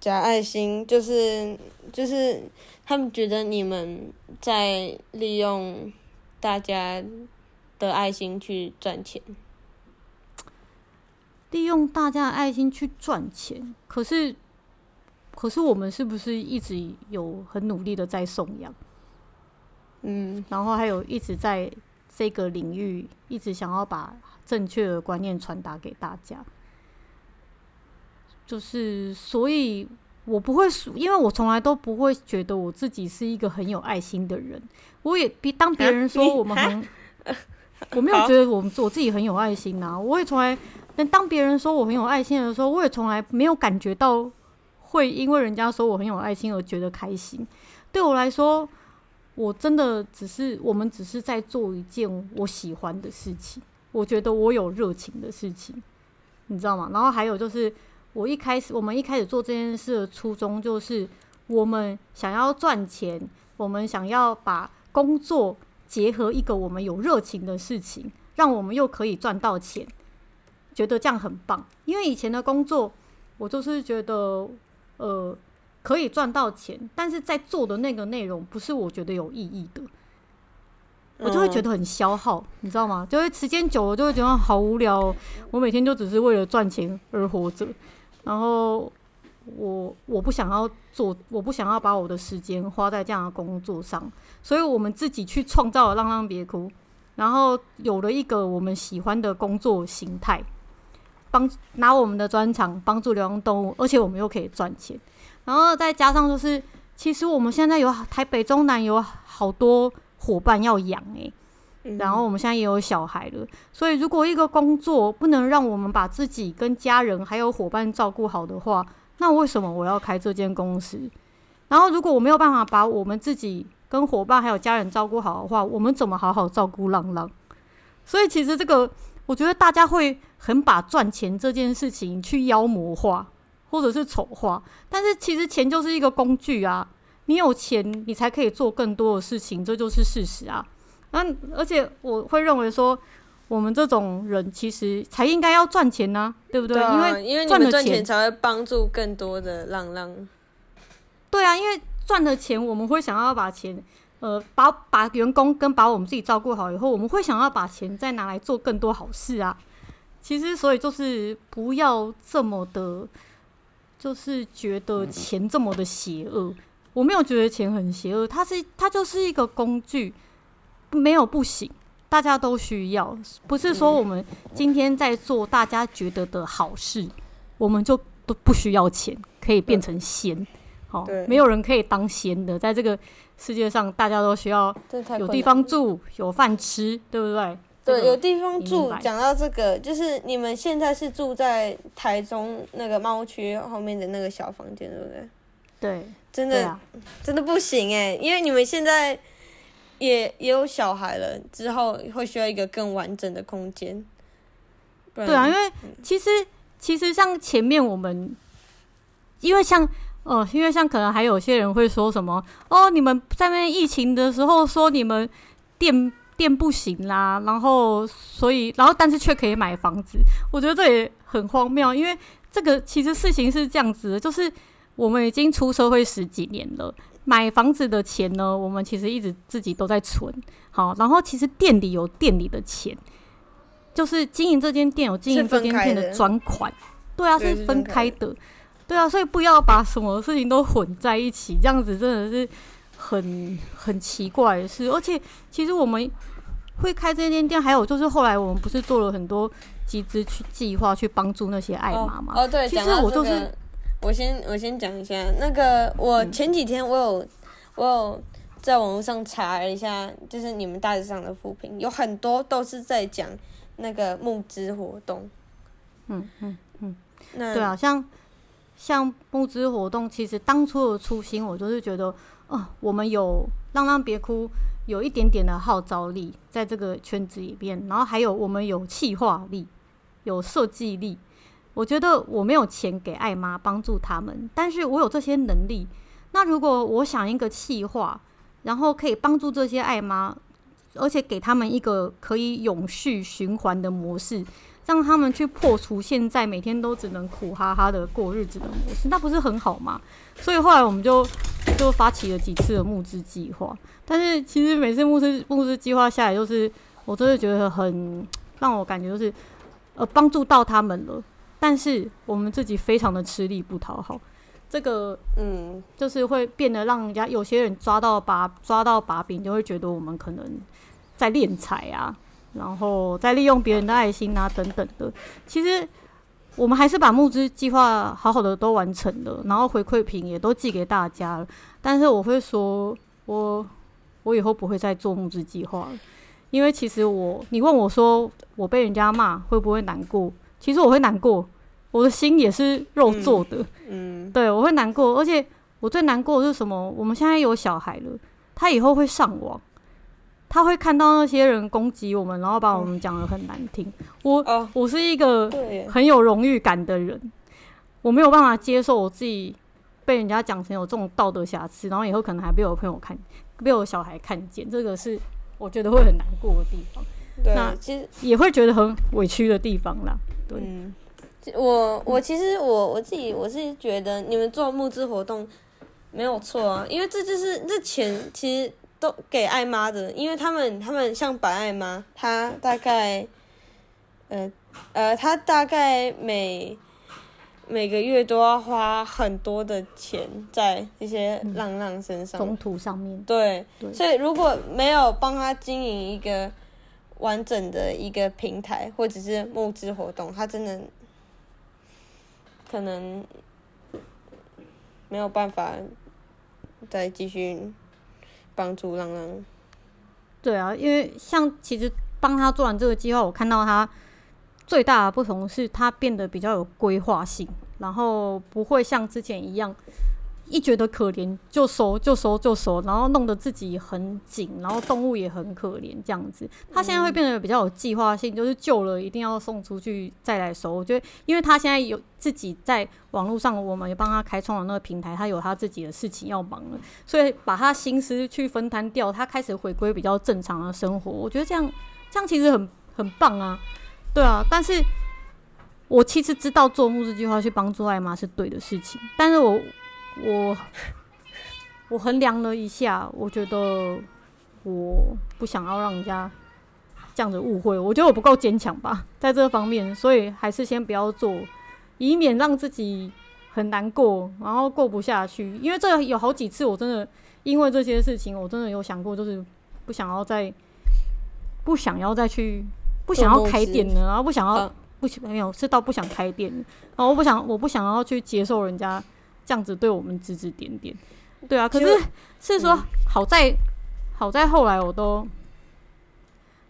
假爱心就是就是他们觉得你们在利用大家。的爱心去赚钱，利用大家的爱心去赚钱。可是，可是我们是不是一直有很努力的在送养？嗯，然后还有一直在这个领域一直想要把正确的观念传达给大家。就是，所以我不会说，因为我从来都不会觉得我自己是一个很有爱心的人。我也比当别人说 我们很。我没有觉得我们我自己很有爱心呐、啊，我也从来，但当别人说我很有爱心的时候，我也从来没有感觉到会因为人家说我很有爱心而觉得开心。对我来说，我真的只是我们只是在做一件我喜欢的事情，我觉得我有热情的事情，你知道吗？然后还有就是，我一开始我们一开始做这件事的初衷就是，我们想要赚钱，我们想要把工作。结合一个我们有热情的事情，让我们又可以赚到钱，觉得这样很棒。因为以前的工作，我就是觉得，呃，可以赚到钱，但是在做的那个内容不是我觉得有意义的，我就会觉得很消耗，你知道吗？就会时间久了就会觉得好无聊。我每天就只是为了赚钱而活着，然后。我我不想要做，我不想要把我的时间花在这样的工作上，所以我们自己去创造了浪浪别哭，然后有了一个我们喜欢的工作形态，帮拿我们的专长帮助流浪动物，而且我们又可以赚钱，然后再加上就是，其实我们现在有台北中南有好多伙伴要养诶，然后我们现在也有小孩了，所以如果一个工作不能让我们把自己跟家人还有伙伴照顾好的话，那为什么我要开这间公司？然后，如果我没有办法把我们自己跟伙伴还有家人照顾好的话，我们怎么好好照顾浪浪？所以，其实这个我觉得大家会很把赚钱这件事情去妖魔化，或者是丑化。但是，其实钱就是一个工具啊！你有钱，你才可以做更多的事情，这就是事实啊。那而且我会认为说。我们这种人其实才应该要赚钱呢、啊，对不对？对啊、因为因为赚了钱才会帮助更多的浪浪。对啊，因为赚了钱，我们会想要把钱，呃，把把员工跟把我们自己照顾好以后，我们会想要把钱再拿来做更多好事啊。其实，所以就是不要这么的，就是觉得钱这么的邪恶。我没有觉得钱很邪恶，它是它就是一个工具，没有不行。大家都需要，不是说我们今天在做大家觉得的好事，嗯、我们就都不需要钱，可以变成仙。好，没有人可以当仙的，在这个世界上，大家都需要有地方住，有饭吃，对不对？对，有地方住。讲到这个，就是你们现在是住在台中那个猫区后面的那个小房间，对不对？对，真的，啊、真的不行哎，因为你们现在。也也有小孩了，之后会需要一个更完整的空间。对啊，因为其实其实像前面我们，因为像呃，因为像可能还有些人会说什么哦，你们在那疫情的时候说你们店店不行啦，然后所以然后但是却可以买房子，我觉得这也很荒谬，因为这个其实事情是这样子的，就是我们已经出社会十几年了。买房子的钱呢，我们其实一直自己都在存。好，然后其实店里有店里的钱，就是经营这间店有经营这间店的专款。对啊，是分开的。对啊，所以不要把什么事情都混在一起，这样子真的是很很奇怪的事。而且，其实我们会开这间店，还有就是后来我们不是做了很多集资去计划去帮助那些爱妈妈。哦，对，其实我就是。我先我先讲一下那个，我前几天我有我有在网络上查了一下，就是你们大致上的负评，有很多都是在讲那个募资活动。嗯嗯嗯，那对啊，像像募资活动，其实当初的初心，我就是觉得，哦、呃，我们有浪浪别哭，有一点点的号召力在这个圈子里边，然后还有我们有企划力，有设计力。我觉得我没有钱给爱妈帮助他们，但是我有这些能力。那如果我想一个企划，然后可以帮助这些爱妈，而且给他们一个可以永续循环的模式，让他们去破除现在每天都只能苦哈哈的过日子的模式，那不是很好吗？所以后来我们就就发起了几次的募资计划。但是其实每次募资募资计划下来，就是我真的觉得很让我感觉就是呃帮助到他们了。但是我们自己非常的吃力不讨好，这个嗯，就是会变得让人家有些人抓到把抓到把柄，就会觉得我们可能在敛财啊，然后在利用别人的爱心啊等等的。其实我们还是把募资计划好好的都完成了，然后回馈品也都寄给大家了。但是我会说，我我以后不会再做募资计划了，因为其实我你问我说我被人家骂会不会难过？其实我会难过。我的心也是肉做的，嗯，嗯对，我会难过，而且我最难过的是什么？我们现在有小孩了，他以后会上网，他会看到那些人攻击我们，然后把我们讲的很难听。我、哦、我是一个很有荣誉感的人，我没有办法接受我自己被人家讲成有这种道德瑕疵，然后以后可能还被我朋友看，被我小孩看见，这个是我觉得会很难过的地方。对，那其实也会觉得很委屈的地方啦。对。嗯我我其实我我自己我是觉得你们做募资活动没有错啊，因为这就是这钱其实都给爱妈的，因为他们他们像白爱妈，她大概呃呃她大概每每个月都要花很多的钱在这些浪浪身上，中途上面对，对，所以如果没有帮他经营一个完整的一个平台或者是募资活动，他真的。可能没有办法再继续帮助浪浪。对啊，因为像其实帮他做完这个计划，我看到他最大的不同是他变得比较有规划性，然后不会像之前一样。一觉得可怜就收就收就收，然后弄得自己很紧，然后动物也很可怜这样子。他现在会变得比较有计划性，就是救了一定要送出去再来收。我觉得，因为他现在有自己在网络上，我们也帮他开创了那个平台，他有他自己的事情要忙了，所以把他心思去分摊掉，他开始回归比较正常的生活。我觉得这样这样其实很很棒啊，对啊。但是我其实知道做募资计划去帮助爱妈是对的事情，但是我。我我衡量了一下，我觉得我不想要让人家这样子误会，我觉得我不够坚强吧，在这方面，所以还是先不要做，以免让自己很难过，然后过不下去。因为这有好几次，我真的因为这些事情，我真的有想过，就是不想要再不想要再去不想要开店了，然后不想要不没有是到不想开店，然后我不想我不想要去接受人家。这样子对我们指指点点，对啊，可是是说好在、嗯、好在后来我都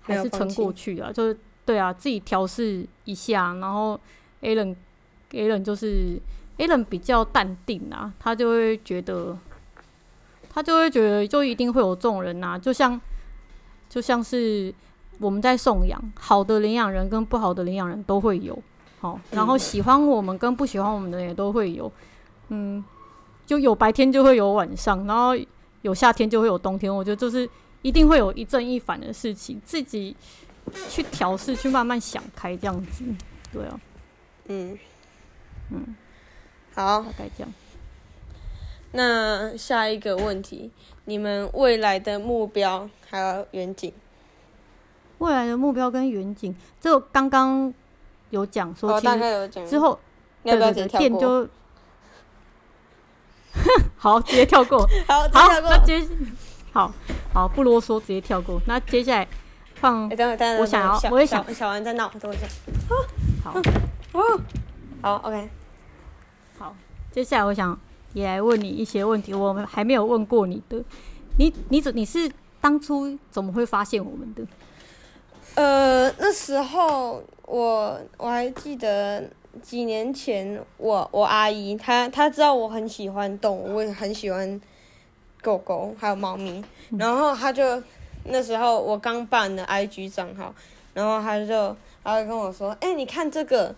还是撑过去了，就是对啊，自己调试一下，然后 Alan Alan 就是 Alan 比较淡定啊，他就会觉得他就会觉得就一定会有这种人呐、啊，就像就像是我们在送养，好的领养人跟不好的领养人都会有，好，然后喜欢我们跟不喜欢我们的人也都会有。嗯，就有白天就会有晚上，然后有夏天就会有冬天。我觉得就是一定会有一正一反的事情，自己去调试，去慢慢想开这样子。对啊，嗯嗯，好，大概这样。那下一个问题，你们未来的目标还有远景？未来的目标跟远景，就刚刚有讲说，大概有讲之后，你要不要直接跳过？店就 好，直接跳过。好，直接跳过。那接，好好不啰嗦，直接跳过。那接下来放，欸、等会等会，我想要，我也想，小完再闹，等我一下。好，哦，好，OK。好，接下来我想也来问你一些问题，我们还没有问过你的。你你怎你是当初怎么会发现我们的？呃，那时候我我还记得几年前，我我阿姨她她知道我很喜欢动物，我很喜欢狗狗还有猫咪，然后她就那时候我刚办的 IG 账号，然后她就她就跟我说：“哎、你看这个，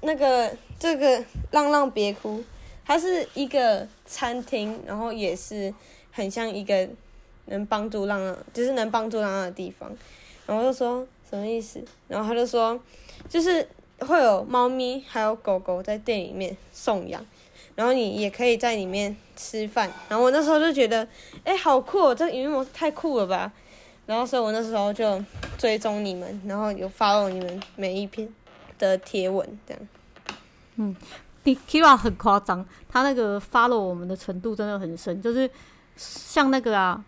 那个这个浪浪别哭，它是一个餐厅，然后也是很像一个能帮助浪浪，就是能帮助浪浪的地方。”然后我就说什么意思？然后她就说就是。会有猫咪还有狗狗在店里面送养，然后你也可以在里面吃饭。然后我那时候就觉得，哎，好酷哦，这个营运模式太酷了吧！然后所以我那时候就追踪你们，然后有 follow 你们每一篇的贴文，这样。嗯，你 Kira 很夸张，他那个 follow 我们的程度真的很深，就是像那个啊。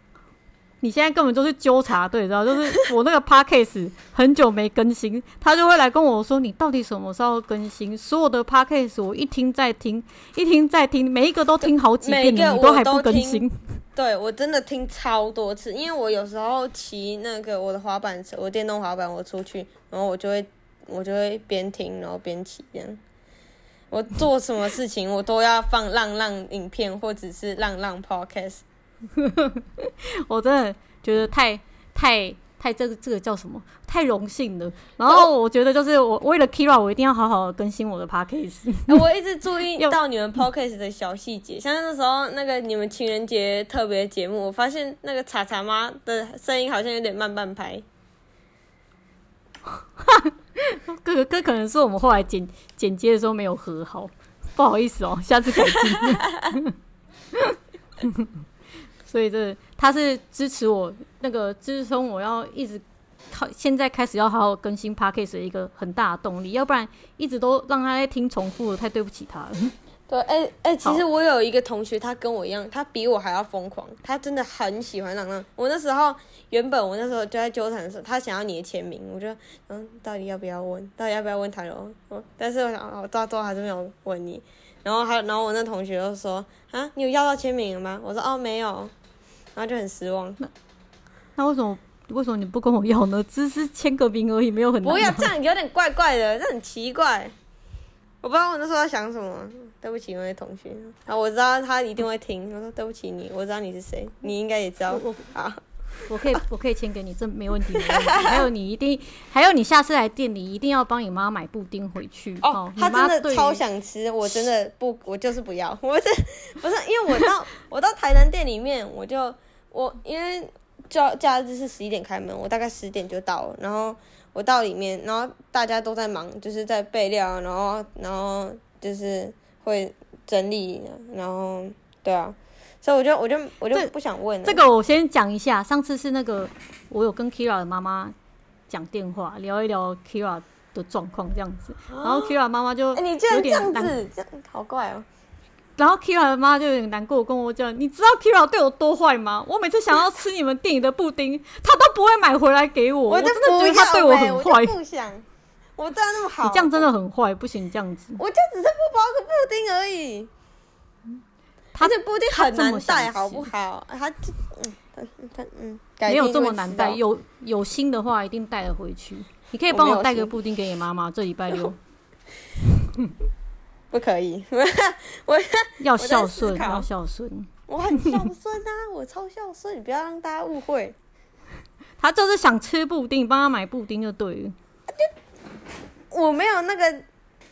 你现在根本就是纠察队，知道？就是 我那个 podcast 很久没更新，他就会来跟我说：“你到底什么时候更新？”所有的 podcast 我一听再听，一听再听，每一个都听好几遍，你都还不更新。对，我真的听超多次，因为我有时候骑那个我的滑板车，我电动滑板，我出去，然后我就会我就会边听然后边骑这样。我做什么事情我都要放浪浪影片或者是浪浪 podcast。我真的觉得太太太这个这个叫什么？太荣幸了。然后我觉得就是我为了 Kira，我一定要好好更新我的 Podcast。我一直注意 到你们 Podcast 的小细节，像那时候那个你们情人节特别节目，我发现那个茶茶妈的声音好像有点慢半拍。哥哥可能是我们后来剪剪接的时候没有和好，不好意思哦，下次改进。所以这他是支持我那个支撑我要一直靠现在开始要好好更新 Podcast 的一个很大的动力，要不然一直都让他在听重复的，太对不起他了。对，哎、欸、哎、欸，其实我有一个同学，他跟我一样，他比我还要疯狂，他真的很喜欢浪浪。我那时候原本我那时候就在纠缠的时候，他想要你的签名，我就嗯，到底要不要问？到底要不要问他喽？但是我想，我到最后还是没有问你。然后还然后我那同学就说啊，你有要到签名了吗？我说哦，没有。然后就很失望。那那为什么为什么你不跟我要呢？只是签个名而已，没有很多。不要这样，有点怪怪的，这很奇怪。我不知道我那时候在想什么。对不起，那位同学。啊，我知道他一定会听。我说对不起你，我知道你是谁，你应该也知道。好，我可以我可以签给你，这没问题。没问题还有你一定，还有你下次来店里一定要帮你妈买布丁回去。哦，他真的超想吃，我真的不，我就是不要。我是不是因为我到我到台南店里面我就。我因为假假日是十一点开门，我大概十点就到了，然后我到里面，然后大家都在忙，就是在备料，然后然后就是会整理，然后对啊，所以我就我就我就不想问了。这个我先讲一下，上次是那个我有跟 Kira 的妈妈讲电话，聊一聊 Kira 的状况这样子，然后 Kira 妈妈就你居然这样子，这样好怪哦。然后 Kira 的妈就有点难过，跟我讲：“你知道 Kira 对我多坏吗？我每次想要吃你们店里的布丁，他都不会买回来给我。我真的觉得他对我很坏。不想，我对他那么好，你这样真的很坏，不行这样子。我就只是不包个布丁而已。他这布丁很难带，好不好？他嗯，他他嗯，没有这么难带。有有心的话，一定带得回去。你可以帮我带个布丁给你妈妈，这礼拜六。”不可以，我要孝顺，要孝顺。我很孝顺啊，我超孝顺，你不要让大家误会。他就是想吃布丁，帮他买布丁就对了。我没有那个，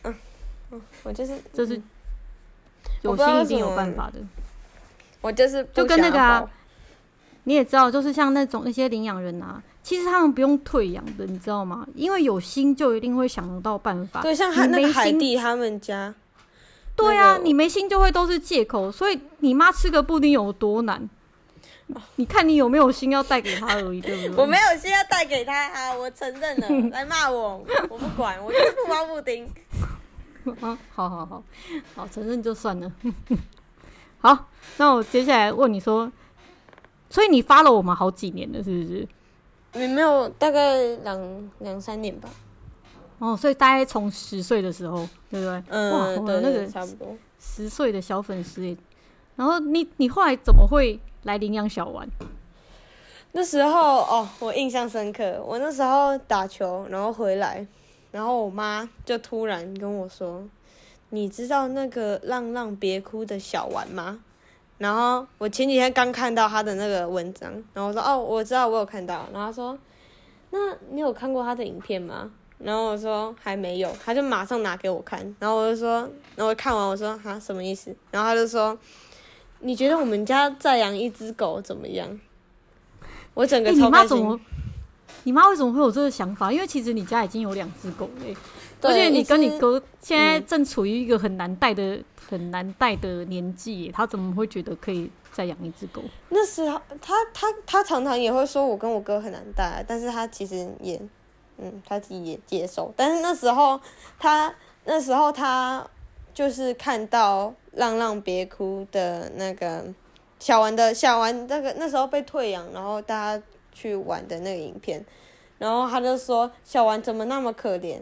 嗯，我就是就是有心一定有办法的。我就是就跟那个啊，你也知道，就是像那种那些领养人啊。其实他们不用退养的，你知道吗？因为有心就一定会想得到办法。对，像他那个海蒂他们家。对啊，你没心就会都是借口，所以你妈吃个布丁有多难？你看你有没有心要带给她而已，对不对？我没有心要带给她啊，我承认了，来骂我，我不管，我就是不包布丁。啊，好好好，好承认就算了。好，那我接下来问你说，所以你 follow 我们好几年了，是不是？没没有，大概两两三年吧。哦，所以大概从十岁的时候，对不对？嗯，哇，对，对，对，那个差不多十岁的小粉丝。然后你你后来怎么会来领养小丸？那时候哦，我印象深刻。我那时候打球，然后回来，然后我妈就突然跟我说：“你知道那个浪浪别哭的小丸吗？”然后我前几天刚看到他的那个文章，然后我说：“哦，我知道，我有看到。”然后他说：“那你有看过他的影片吗？”然后我说：“还没有。”他就马上拿给我看，然后我就说：“然后我看完我说：‘哈，什么意思？’然后他就说：‘你觉得我们家再养一只狗怎么样？’我整个超开心。”你妈为什么会有这个想法？因为其实你家已经有两只狗了，而且你跟你哥现在正处于一个很难带的、嗯、很难带的年纪，他怎么会觉得可以再养一只狗？那时候他他他常常也会说我跟我哥很难带，但是他其实也嗯他自己也接受。但是那时候他那时候他就是看到《浪浪别哭》的那个小丸的小丸那个那时候被退养，然后大家。去玩的那个影片，然后他就说小丸怎么那么可怜，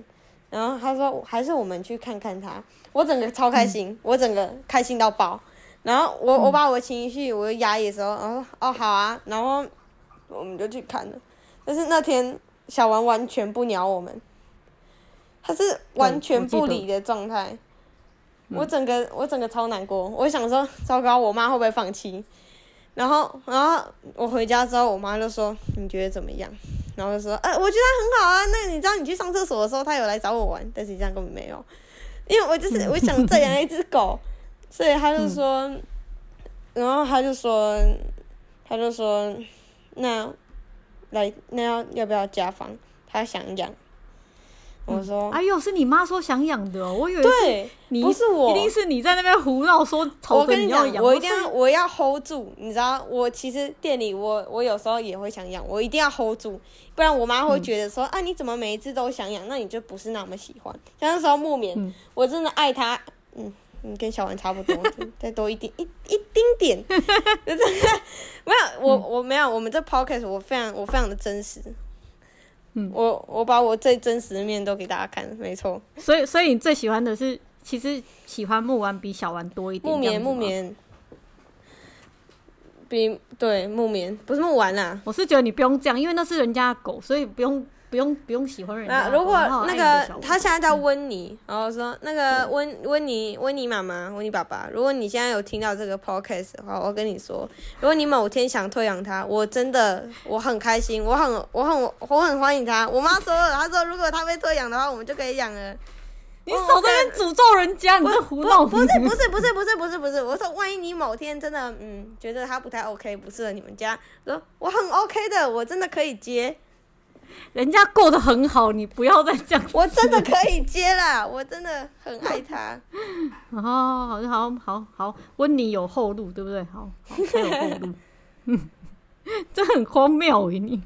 然后他说还是我们去看看他，我整个超开心，嗯、我整个开心到爆，然后我我把我的情绪我压抑的时候，然后哦好啊，然后我们就去看了，但是那天小丸完全不鸟我们，他是完全不理的状态，我，我整个我整个超难过，我想说糟糕，我妈会不会放弃？然后，然后我回家之后，我妈就说：“你觉得怎么样？”然后就说：“哎、呃，我觉得很好啊。那你知道你去上厕所的时候，他有来找我玩，但实际上根本没有，因为我就是我想再养一只狗，所以他就说，嗯、然后他就说，他就说，那来，那要要不要家访？他想养。”我说：“哎呦，是你妈说想养的哦，我以为是你，不是我，一定是你在那边胡闹说。我跟你讲，我一定要，我要 hold 住，你知道，我其实店里我我有时候也会想养，我一定要 hold 住，不然我妈会觉得说，啊，你怎么每一次都想养？那你就不是那么喜欢。像那时候木棉，我真的爱它，嗯，你跟小丸差不多，再多一点一一丁点，没有，我我没有，我们这 podcast 我非常我非常的真实。”嗯，我我把我最真实的面都给大家看，没错。所以，所以你最喜欢的是，其实喜欢木丸比小丸多一点。木棉，木棉，比对木棉不是木丸啦。我是觉得你不用这样，因为那是人家的狗，所以不用。不用不用喜欢人家。啊，如果那个他现在叫温妮，然后说那个温温妮温妮妈妈温妮爸爸，如果你现在有听到这个 podcast 的话，我跟你说，如果你某天想退养他，我真的我很开心，我很我很我很欢迎他。我妈说了，她说如果他被退养的话，我们就可以养了。你少在那边诅咒人家，你这胡闹！不是不是不是不是不是不是，我说万一你某天真的嗯觉得他不太 OK，不适合你们家，说我很 OK 的，我真的可以接。人家过得很好，你不要再这样。我真的可以接啦，我真的很爱他。哦，好，好，好，好，温妮有后路，对不对？好，好他有后路。嗯，这很荒谬诶，你。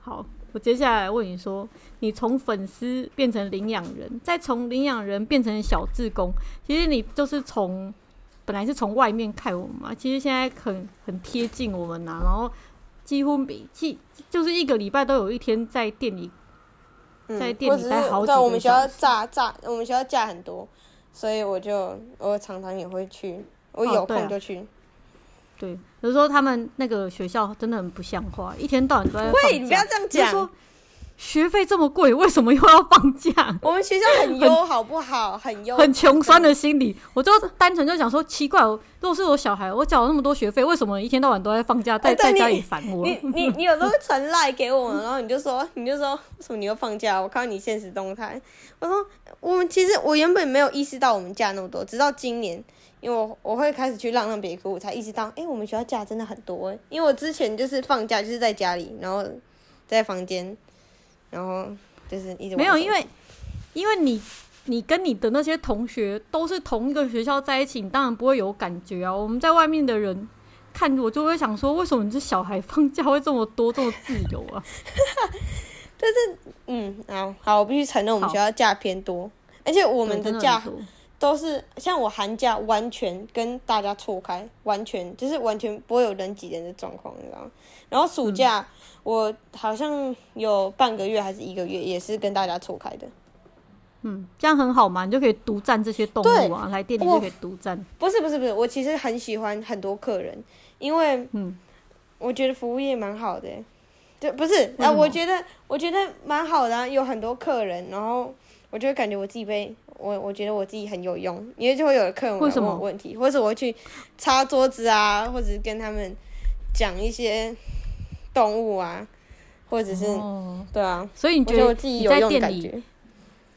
好，我接下来问你说，你从粉丝变成领养人，再从领养人变成小志工，其实你就是从本来是从外面看我们嘛，其实现在很很贴近我们呐、啊，然后。几乎每季就是一个礼拜都有一天在店里，在店里待好几个小时。在我们学校炸炸，我们学校假很多，所以我就我常常也会去，我有空就去。哦对，有时候他们那个学校真的很不像话，一天到晚都在放假。喂，你不要这样讲。学费这么贵，为什么又要放假？我们学校很优，好不好？很优，很穷酸的心理。我就单纯就想说，奇怪，如果是我小孩，我缴了那么多学费，为什么一天到晚都在放假，在在家里烦我？你你你有时候传赖给我们，然后你就说，你就说，为什么你又放假？我看到你现实动态，我说我们其实我原本没有意识到我们假那么多，直到今年，因为我我会开始去浪浪别哭，我才意识到，哎、欸，我们学校假真的很多哎。因为我之前就是放假就是在家里，然后在房间。然后就是一直没有，因为因为你你跟你的那些同学都是同一个学校在一起，你当然不会有感觉啊。我们在外面的人看我就会想说，为什么你这小孩放假会这么多这么自由啊？但是嗯，好好，我必须承认我们学校假偏多，而且我们的假都是像我寒假完全跟大家错开，完全就是完全不会有人挤人的状况，你知道吗？然后暑假。嗯我好像有半个月还是一个月，也是跟大家错开的。嗯，这样很好嘛，你就可以独占这些动物啊，来店里就可以独占。不是不是不是，我其实很喜欢很多客人，因为嗯，我觉得服务业蛮好的，就不是啊，我觉得我觉得蛮好的，啊，有很多客人，然后我就会感觉我自己被我我觉得我自己很有用，因为就会有客人问我问题，或者我会去擦桌子啊，或者是跟他们讲一些动物啊，或者是、哦、对啊，所以你觉得我自己有用的感觉？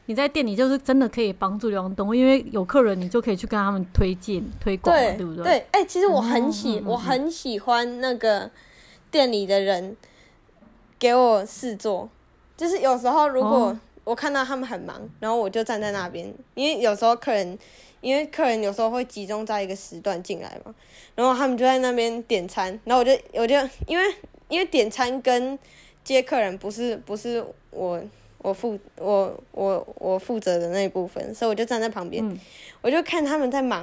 你在店里就是真的可以帮助流浪动物，因为有客人，你就可以去跟他们推荐、推广，对，对不对？对，哎、欸，其实我很喜，嗯、我很喜欢那个店里的人给我试做，就是有时候如果我看到他们很忙，然后我就站在那边，因为有时候客人，因为客人有时候会集中在一个时段进来嘛，然后他们就在那边点餐，然后我就我就因为因为点餐跟接客人不是不是我。我负我我我负责的那一部分，所以我就站在旁边，嗯、我就看他们在忙，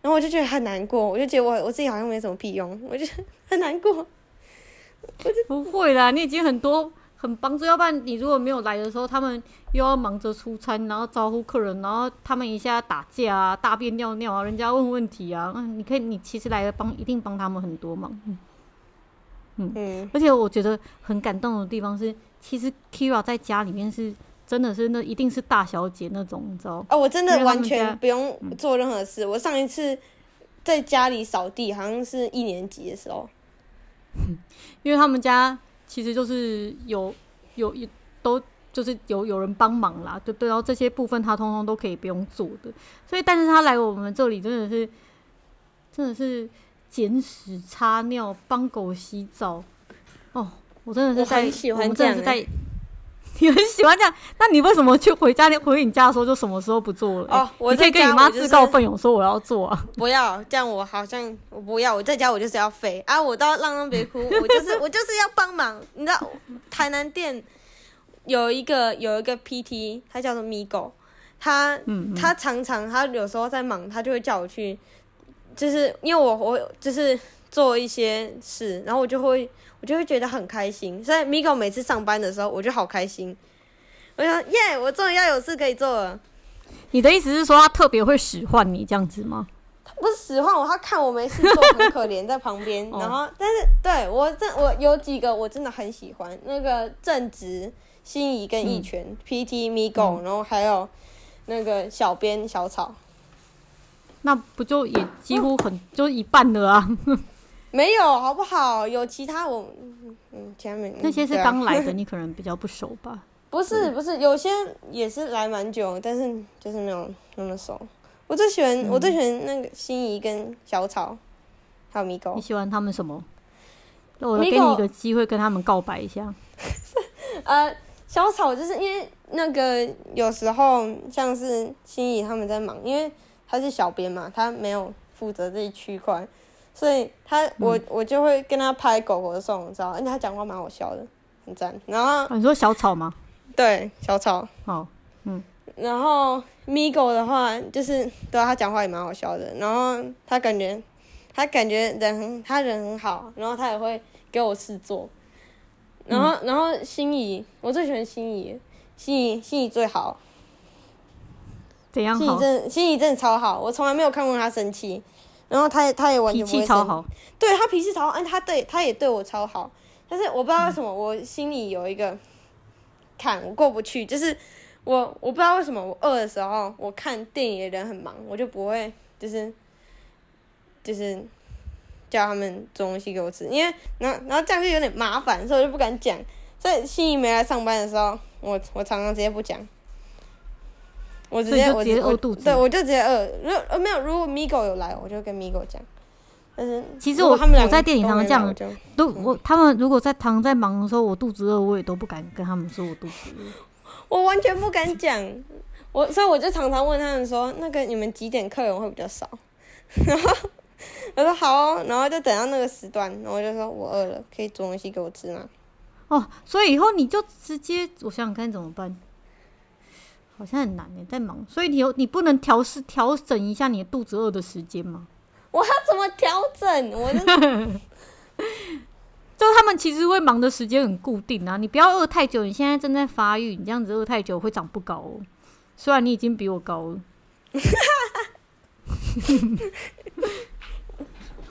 然后我就觉得很难过，我就觉得我我自己好像没什么屁用，我就很难过。我就不会啦，你已经很多很帮助，要不然你如果没有来的时候，他们又要忙着出餐，然后招呼客人，然后他们一下打架啊，大便尿尿啊，人家问问题啊，嗯，你可以，你其实来了帮一定帮他们很多忙，嗯嗯，嗯，而且我觉得很感动的地方是。其实 Kira 在家里面是真的是那一定是大小姐那种，你知道？哦，我真的完全不用做任何事。嗯、我上一次在家里扫地，好像是一年级的时候。因为他们家其实就是有有有都就是有有人帮忙啦，对对，然后这些部分他通通都可以不用做的。所以，但是他来我们这里真的是真的是捡屎、擦尿、帮狗洗澡，哦。我真的是在，喜欢这样是在，你很喜欢这样，那你为什么去回家？回你家的时候就什么时候不做了？哦，我可以跟你妈自告奋勇说我要做啊！不要这样，我好像我不要，我在家我就是要飞啊！我到浪浪别哭，我就是我就是要帮忙。你知道，台南店有一个有一个 PT，他叫做咪狗，他嗯嗯他常常他有时候在忙，他就会叫我去，就是因为我我就是做一些事，然后我就会。我就会觉得很开心，所以米狗每次上班的时候，我就好开心。我想，耶，我终于要有事可以做了。你的意思是说，他特别会使唤你这样子吗？他不是使唤我，他看我没事做，很可怜，在旁边。然后，但是对我这我有几个我真的很喜欢，那个正直、心仪跟义全、嗯、PT 米狗，然后还有那个小编小草。那不就也几乎很、嗯、就一半了啊？没有，好不好？有其他我，嗯，前面那些是刚来的，你可能比较不熟吧？不是，不是，有些也是来蛮久，但是就是没有那么熟。我最喜欢，嗯、我最喜欢那个心仪跟小草，还有米狗。你喜欢他们什么？那我给你一个机会跟他们告白一下。呃，小草就是因为那个有时候像是心仪他们在忙，因为他是小编嘛，他没有负责这一区块。所以他我我就会跟他拍狗狗的时候，你知道，而且他讲话蛮好笑的，很赞。然后、啊、你说小草吗？对，小草。好，嗯。然后咪狗的话，就是对他讲话也蛮好笑的。然后他感觉他感觉人很他人很好，然后他也会给我事做。然后、嗯、然后心仪，我最喜欢心仪，心仪心仪最好。怎样好？心仪真心仪真的超好，我从来没有看过他生气。然后他也他也完全不会脾气超好，对他脾气超好，哎，他对他也对我超好，但是我不知道为什么我心里有一个坎我过不去，就是我我不知道为什么我饿的时候，我看电影的人很忙，我就不会就是就是叫他们做东西给我吃，因为然后然后这样就有点麻烦，所以我就不敢讲。所以心仪没来上班的时候，我我常常直接不讲。我直接我直接饿肚子，对，我就直接饿。如呃没有，如果 Migo 有来，我就跟 Migo 讲。但是其实我他们我在店里常常这样，都我他们如果在躺在忙的时候，我肚子饿，我也都不敢跟他们说我肚子饿。我完全不敢讲，我所以我就常常问他们说，那个你们几点客人会比较少？然后我说好哦，然后就等到那个时段，然后我就说我饿了，可以煮东西给我吃吗？哦，所以以后你就直接，我想想看怎么办。好像很难诶，在忙，所以你有你不能调试调整一下你的肚子饿的时间吗？我要怎么调整？我就，就他们其实会忙的时间很固定啊，你不要饿太久。你现在正在发育，你这样子饿太久会长不高哦。虽然你已经比我高了，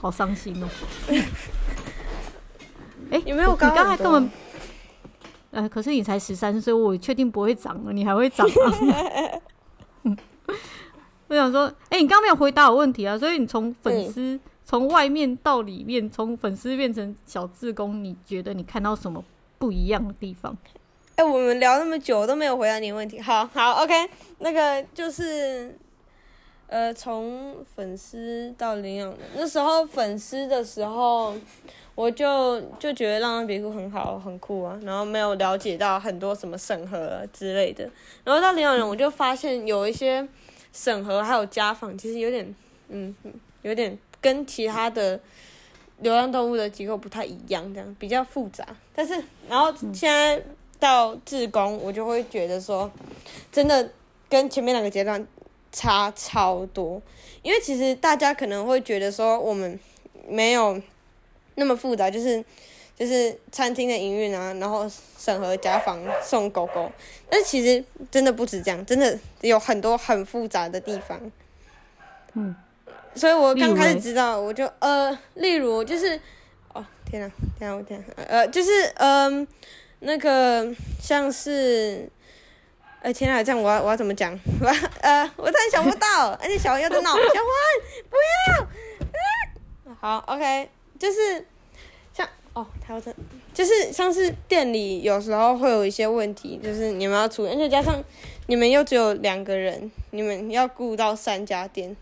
好伤心哦。哎、欸，有没有？你刚才根本呃，可是你才十三岁，我确定不会长了，你还会长吗？我想说，哎、欸，你刚刚没有回答我问题啊，所以你从粉丝从、嗯、外面到里面，从粉丝变成小志工，你觉得你看到什么不一样的地方？哎、欸，我们聊那么久都没有回答你问题，好好，OK，那个就是，呃，从粉丝到领养人，那时候粉丝的时候，我就就觉得《浪浪别哭》很好，很酷啊，然后没有了解到很多什么审核之类的，然后到领养人，我就发现有一些。审核还有家访，其实有点，嗯，有点跟其他的流浪动物的机构不太一样，这样比较复杂。但是，然后现在到志工，我就会觉得说，真的跟前面两个阶段差超多。因为其实大家可能会觉得说，我们没有那么复杂，就是。就是餐厅的营运啊，然后审核家访送狗狗，但其实真的不止这样，真的有很多很复杂的地方。嗯，所以我刚开始知道，我就呃，例如就是，哦天哪，天哪，我天，呃，就是嗯、那个像是，哎、呃、天哪，这样我要我要怎么讲？我呃，我突然想不到，而且小黄又在闹，小黄不要，啊，好，OK，就是像。哦，还有这，就是像是店里有时候会有一些问题，就是你们要处理，而且加上你们又只有两个人，你们要顾到三家店，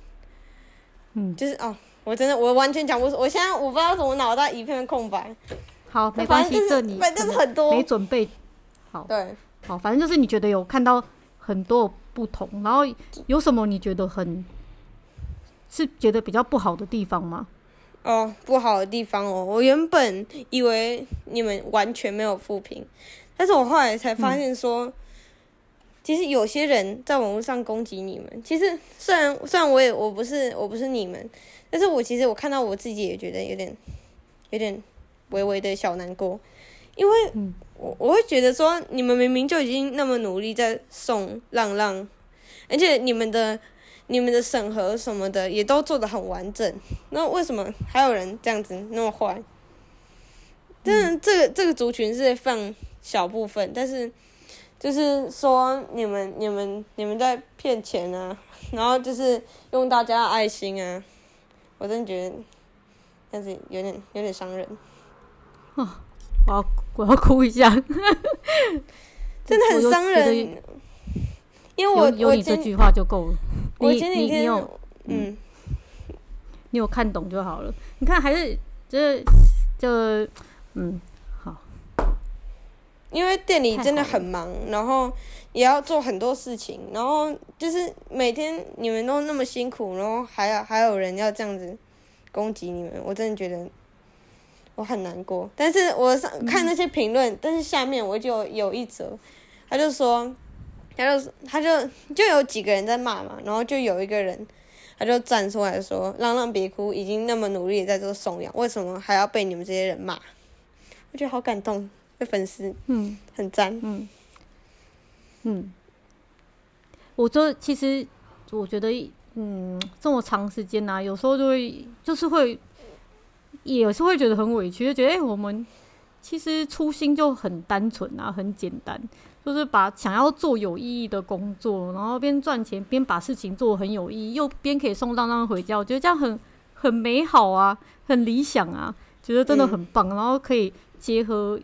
嗯，就是哦，我真的我完全讲不出，我现在我不知道怎么脑袋一片空白。好，没关系，就是、这你反正就是很多没准备。好，对，好，反正就是你觉得有看到很多不同，然后有什么你觉得很是觉得比较不好的地方吗？哦，不好的地方哦，我原本以为你们完全没有负评，但是我后来才发现说，嗯、其实有些人在网络上攻击你们。其实虽然虽然我也我不是我不是你们，但是我其实我看到我自己也觉得有点有点微微的小难过，因为我我会觉得说，你们明明就已经那么努力在送浪浪，而且你们的。你们的审核什么的也都做得很完整，那为什么还有人这样子那么坏？真的，这个这个族群是放小部分，但是就是说你们你们你们在骗钱啊，然后就是用大家的爱心啊，我真的觉得，但是有点有点伤人。哦，我要我要哭一下，真的很伤人。因为我有，有你这句话就够了。我前几天，你你有嗯，你有看懂就好了。你看还是就是就嗯好，因为店里真的很忙，然后也要做很多事情，然后就是每天你们都那么辛苦，然后还有还有人要这样子攻击你们，我真的觉得我很难过。但是我上看那些评论，嗯，但是下面我就有一则，他就说。他就他就就有几个人在骂嘛，然后就有一个人，他就站出来说：“浪浪别哭，已经那么努力在做送养，为什么还要被你们这些人骂？”我觉得好感动，被粉丝嗯很赞嗯嗯。我就其实我觉得嗯这么长时间呐、啊，有时候就会就是会也是会觉得很委屈，就觉得哎、欸、我们其实初心就很单纯啊，很简单。就是把想要做有意义的工作，然后边赚钱边把事情做很有意义，又边可以送当当回家，我觉得这样很很美好啊，很理想啊，觉得真的很棒。然后可以结合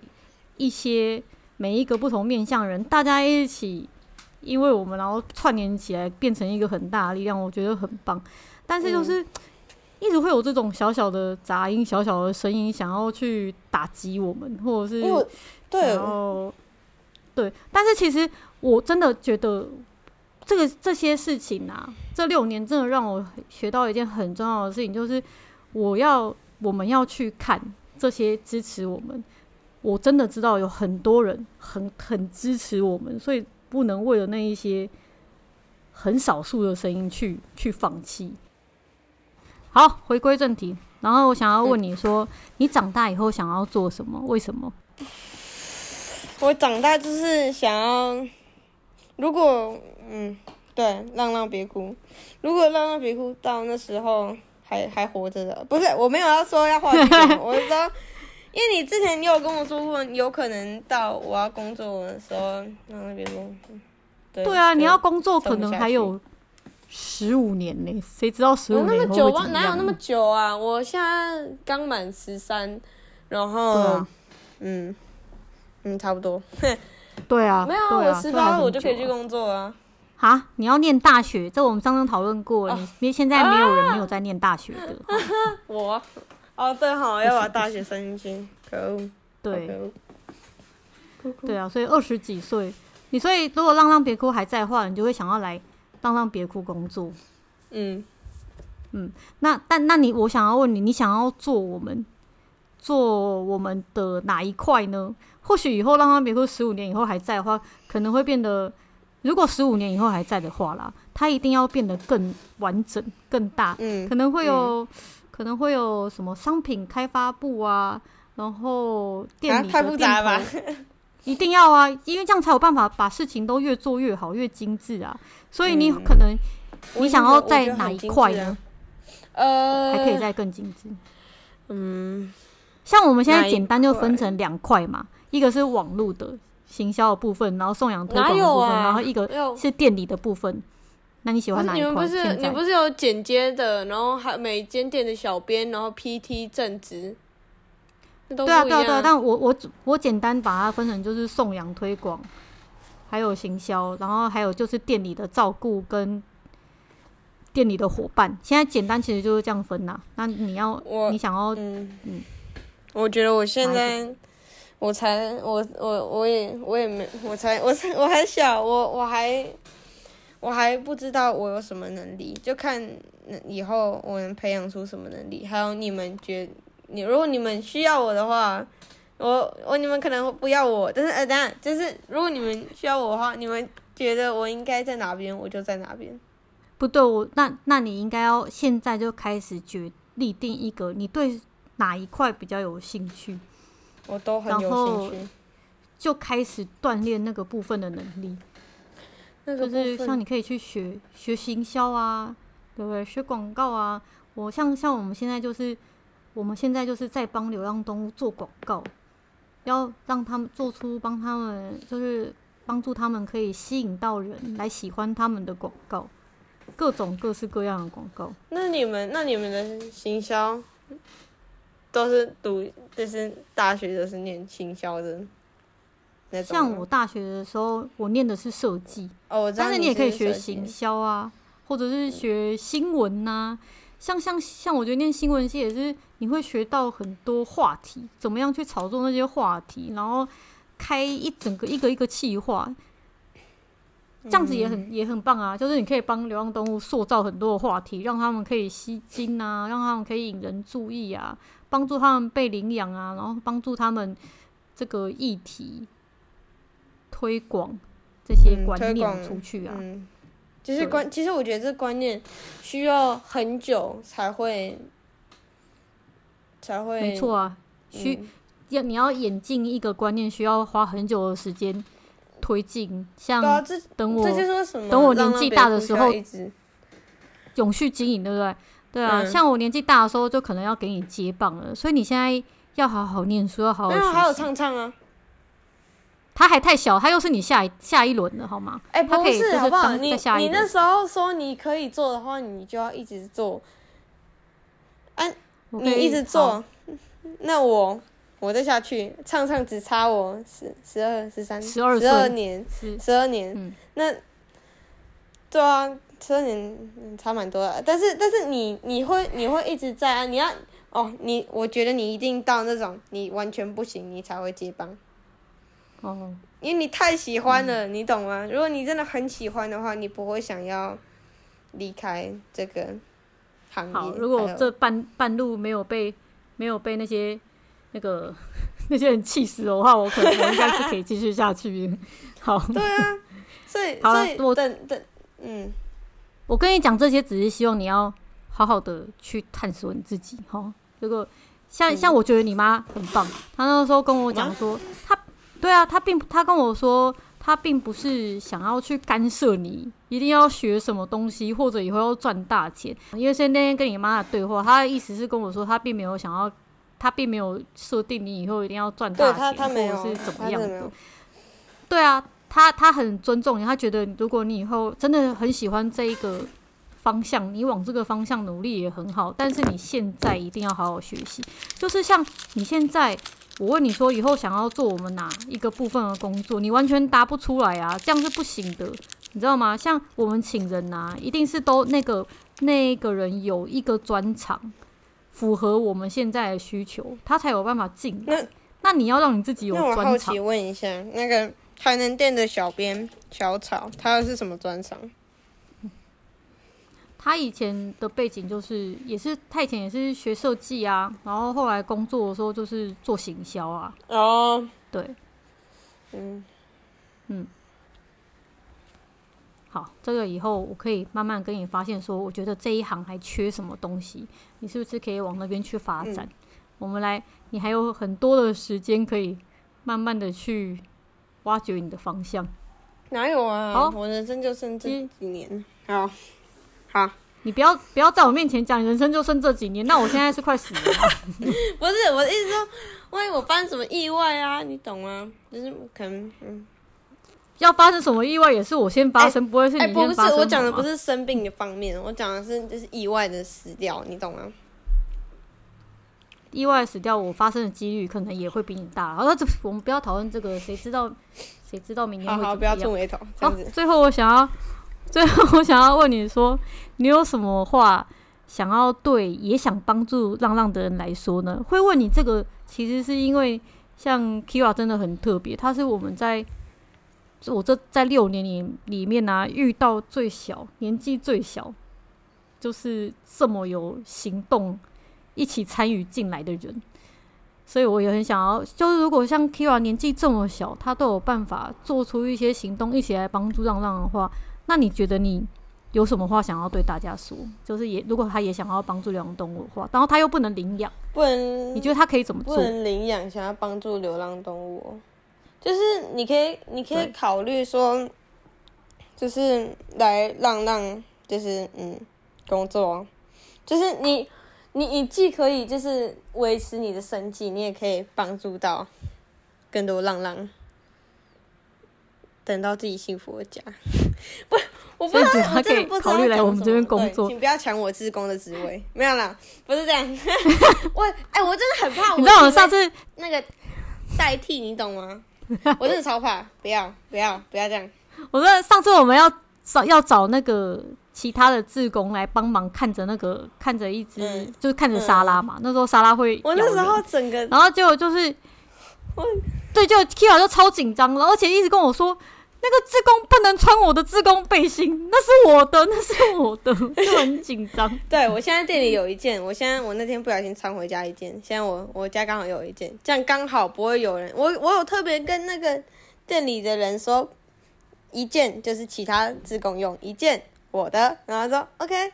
一些每一个不同面向人，大家一起，因为我们然后串联起来变成一个很大的力量，我觉得很棒。但是就是一直会有这种小小的杂音、小小的声音，想要去打击我们，或者是然后。对，但是其实我真的觉得这个这些事情啊，这六年真的让我学到一件很重要的事情，就是我要我们要去看这些支持我们。我真的知道有很多人很很支持我们，所以不能为了那一些很少数的声音去去放弃。好，回归正题，然后我想要问你说，你长大以后想要做什么？为什么？我长大就是想要，如果嗯，对，浪浪别哭。如果浪浪别哭到那时候还还活着的，不是，我没有要说要画这个，我是说因为你之前你有跟我说过，有可能到我要工作的时候，那边说，对，对啊，你要工作可能还有十五年呢，谁知道十五年？有那么久吗？哪有那么久啊？我现在刚满十三，然后，啊、嗯嗯，差不多。对啊，没有，啊、我十八我就可以去工作啊。啊，你要念大学？这我们刚刚讨论过，哦、你现在没有人没有在念大学的。啊、我，哦，对，好，要把大学升进去。可恶。对。对啊，所以二十几岁，你所以如果浪浪别哭还在的话，你就会想要来浪浪别哭工作。嗯嗯，那但那你我想要问你，你想要做我们做我们的哪一块呢？或许以后浪浪别哭十五年以后还在的话，可能会变得，如果十五年以后还在的话啦，它一定要变得更完整、更大。嗯，可能会有，嗯、可能会有什么商品开发部啊，然后店里的店、啊、太复杂吧？一定要啊，因为这样才有办法把事情都越做越好、越精致啊。所以你可能你想要在哪一块呢？呃，还可以再更精致。嗯，像我们现在简单就分成两块嘛。一个是网络的行销的部分，然后送养推广的部分，啊、然后一个是店里的部分。那你喜欢哪一块？你们不是你不是有剪接的，然后还每间店的小编，然后 PT 正职。对啊，对啊，对啊。但我我我简单把它分成就是送养推广，还有行销，然后还有就是店里的照顾跟店里的伙伴。现在简单其实就是这样分呐、啊。那你要你想要嗯嗯，我觉得我现在。我才我我我也我也没我才我才我还小我我还我还不知道我有什么能力，就看以后我能培养出什么能力。还有你们觉你如果你们需要我的话，我我你们可能不要我，但是呃，等下就是如果你们需要我的话，你们觉得我应该在哪边，我就在哪边。不对，我那那你应该要现在就开始决立定一个你对哪一块比较有兴趣。我都很有兴趣，就开始锻炼那个部分的能力。就是像你可以去学学行销啊，对不对？学广告啊。我像像我们现在就是，我们现在就是在帮流浪动物做广告，要让他们做出帮他们，就是帮助他们可以吸引到人来喜欢他们的广告，各种各式各样的广告。那你们那你们的行销？都是读，就是大学都是念行销的。像我大学的时候，我念的是设计。哦，我知道。但是你也可以学行销啊，或者是学新闻呐、啊。像像像，我觉得念新闻系也是，你会学到很多话题，怎么样去炒作那些话题，然后开一整个一个一个企划，这样子也很也很棒啊。就是你可以帮流浪动物塑造很多的话题，让他们可以吸睛啊，让他们可以引人注意啊。帮助他们被领养啊，然后帮助他们这个议题推广这些观念出去啊。嗯，就是观，其实我觉得这观念需要很久才会才会。没错啊，需要你要演进一个观念，需要花很久的时间推进。像等我等我年纪大的时候，永续经营，对不对？对啊，嗯、像我年纪大的时候，就可能要给你接棒了。所以你现在要好好念书，要好好学习。还有唱唱啊，他还太小，他又是你下一下一轮的好吗？哎、欸，不是，好不好？你你那时候说你可以做的话，你就要一直做。哎、啊，你一直做，那我我再下去，唱唱只差我十十二十三十二十二年十二年，嗯、那对啊。十二年差蛮多的，但是但是你你会你会一直在啊，你要哦你我觉得你一定到那种你完全不行，你才会接棒哦，因为你太喜欢了，嗯、你懂吗？如果你真的很喜欢的话，你不会想要离开这个行业。好，如果这半半路没有被没有被那些那个 那些人气死的话，我可能我应该是可以继续下去。好，对啊，所以好所以我等等嗯。我跟你讲这些，只是希望你要好好的去探索你自己哈。如果像像我觉得你妈很棒，她那时候跟我讲说，她对啊，他并他跟我说，他并不是想要去干涉你一定要学什么东西，或者以后要赚大钱。因为是那天跟你妈的对话，他的意思是跟我说，他并没有想要他并没有设定你以后一定要赚大钱，或者是怎么样的。对啊，他他很尊重你，他觉得如果你以后真的很喜欢这一个方向，你往这个方向努力也很好。但是你现在一定要好好学习，就是像你现在，我问你说以后想要做我们哪一个部分的工作，你完全答不出来啊，这样是不行的，你知道吗？像我们请人啊，一定是都那个那个人有一个专长，符合我们现在的需求，他才有办法进。那那你要让你自己有专长。那我好奇问一下，那个。台能店的小编小草，他是什么专长？他以前的背景就是，也是他以前也是学设计啊，然后后来工作的时候就是做行销啊。哦，对，嗯嗯，好，这个以后我可以慢慢跟你发现说，我觉得这一行还缺什么东西，你是不是可以往那边去发展？嗯、我们来，你还有很多的时间可以慢慢的去。挖掘你的方向，哪有啊？好，我人生就剩这几年。好，好，你不要不要在我面前讲人生就剩这几年。那我现在是快死了。不是我的意思说，万一我发生什么意外啊？你懂吗？就是可能，嗯，要发生什么意外也是我先发生，欸、不会是你先发生。不是，我讲的不是生病的方面，我讲的是就是意外的死掉，你懂吗？意外死掉，我发生的几率可能也会比你大。然后，这我们不要讨论这个，谁知道？谁知道明天会怎么样？好，好，不要触霉头。好，最后我想要，最后我想要问你说，你有什么话想要对也想帮助浪浪的人来说呢？会问你这个，其实是因为像 Kira 真的很特别，他是我们在我这在六年里里面呢、啊、遇到最小年纪最小，就是这么有行动。一起参与进来的人，所以我也很想要，就是如果像 Kira 年纪这么小，他都有办法做出一些行动，一起来帮助浪浪的话，那你觉得你有什么话想要对大家说？就是也如果他也想要帮助流浪动物的话，然后他又不能领养，不能，你觉得他可以怎么做？不能领养，想要帮助流浪动物，就是你可以，你可以考虑说，就是来浪浪，就是嗯，工作，就是你。你你既可以就是维持你的生计，你也可以帮助到更多浪浪，等到自己幸福的家。不，我不知道，我真的不知道。考虑来我们这边工作，请不要抢我志工的职位。没有啦，不是这样。我哎、欸，我真的很怕。你知道我上次那个代替，你懂吗？我真的超怕，不要不要不要这样。我说上次我们要找要找那个。其他的志工来帮忙看着那个，看着一只，嗯、就是看着沙拉嘛。嗯、那时候沙拉会，我那时候整个，然后结果就是，我对，就 Kira 就超紧张，而且一直跟我说，那个志工不能穿我的志工背心，那是我的，那是我的，就很紧张。对，我现在店里有一件，我现在我那天不小心穿回家一件，现在我我家刚好有一件，这样刚好不会有人。我我有特别跟那个店里的人说，一件就是其他志工用，一件。我的，然后说 OK，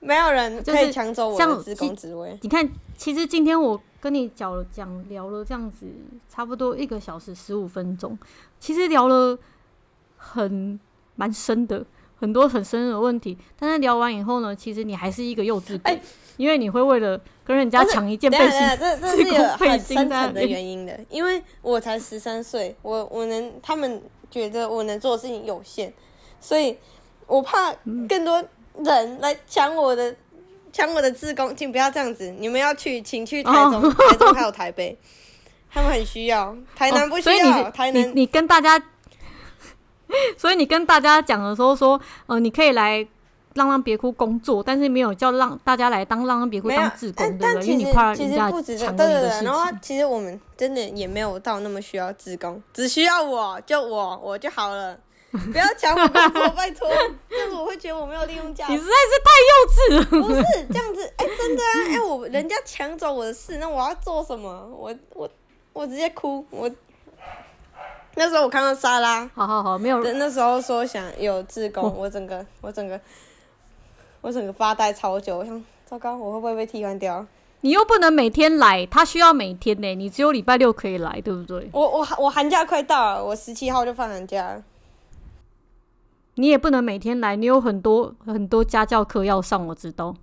没有人可以抢走我的志工职位。你看，其实今天我跟你讲讲聊了这样子，差不多一个小时十五分钟，其实聊了很蛮深的，很多很深的问题。但是聊完以后呢，其实你还是一个幼稚鬼，欸、因为你会为了跟人家抢一件背心，这这是有很深层的原因的。因为我才十三岁，我我能，他们觉得我能做的事情有限。所以，我怕更多人来抢我的，抢我的志工，请不要这样子。你们要去，请去台中，哦、台中还有台北，他们很需要。台南不需要。台南，你你跟大家，所以你跟大家讲的时候说，呃，你可以来浪浪别哭工作，但是没有叫让大家来当浪浪别哭当志工，对不对？因为你怕人家抢你的事情。对对对。然后，其实我们真的也没有到那么需要志工，只需要我就我我就好了。不要抢我工作，拜托！这样子我会觉得我没有利用价值。你实在是太幼稚了。不是这样子，哎、欸，真的啊！哎、欸，我人家抢走我的事，那我要做什么？我我我直接哭！我那时候我看到莎拉，好好好，没有。那时候说想有志工，我整个我整个我整个发呆超久。我想，糟糕，我会不会被替换掉？你又不能每天来，他需要每天呢。你只有礼拜六可以来，对不对？我我我寒假快到了，我十七号就放寒假了。你也不能每天来，你有很多很多家教课要上，我知道。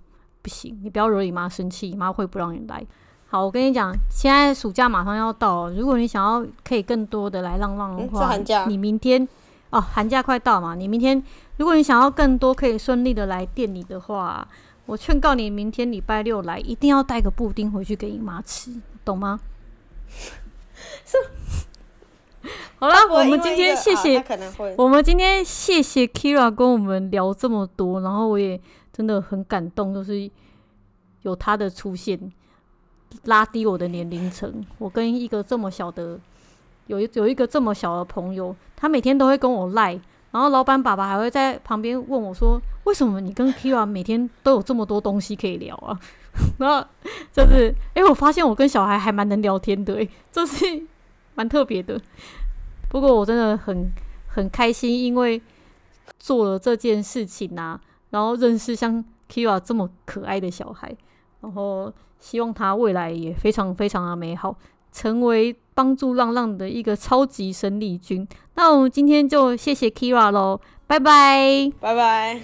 不行，你不要惹你妈生气，你妈会不让你来。好，我跟你讲，现在暑假马上要到，如果你想要可以更多的来浪浪的话，嗯、寒假，你明天哦，寒假快到嘛，你明天如果你想要更多可以顺利的来店里的话，我劝告你明天礼拜六来，一定要带个布丁回去给你妈吃，懂吗？是。好了，我们今天谢谢，啊、我们今天谢谢 Kira 跟我们聊这么多，然后我也真的很感动，就是有他的出现，拉低我的年龄层。我跟一个这么小的，有一有一个这么小的朋友，他每天都会跟我赖，然后老板爸爸还会在旁边问我说：“为什么你跟 Kira 每天都有这么多东西可以聊啊？” 然后就是，哎、欸，我发现我跟小孩还蛮能聊天的、欸，哎，就是蛮特别的。不过我真的很很开心，因为做了这件事情啊，然后认识像 Kira 这么可爱的小孩，然后希望他未来也非常非常的美好，成为帮助浪浪的一个超级生力军。那我们今天就谢谢 Kira 喽，拜拜拜拜。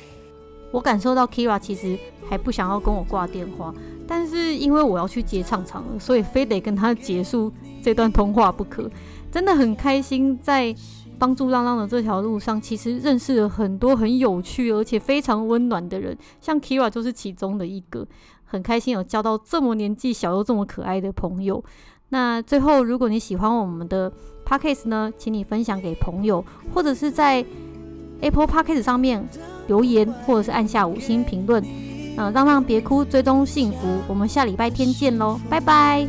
我感受到 Kira 其实还不想要跟我挂电话，但是因为我要去接唱唱了，所以非得跟他结束这段通话不可。真的很开心，在帮助浪浪的这条路上，其实认识了很多很有趣而且非常温暖的人，像 Kira 就是其中的一个。很开心有交到这么年纪小又这么可爱的朋友。那最后，如果你喜欢我们的 Podcast 呢，请你分享给朋友，或者是在 Apple Podcast 上面留言，或者是按下五星评论。嗯，浪浪别哭，追踪幸福。我们下礼拜天见喽，拜拜。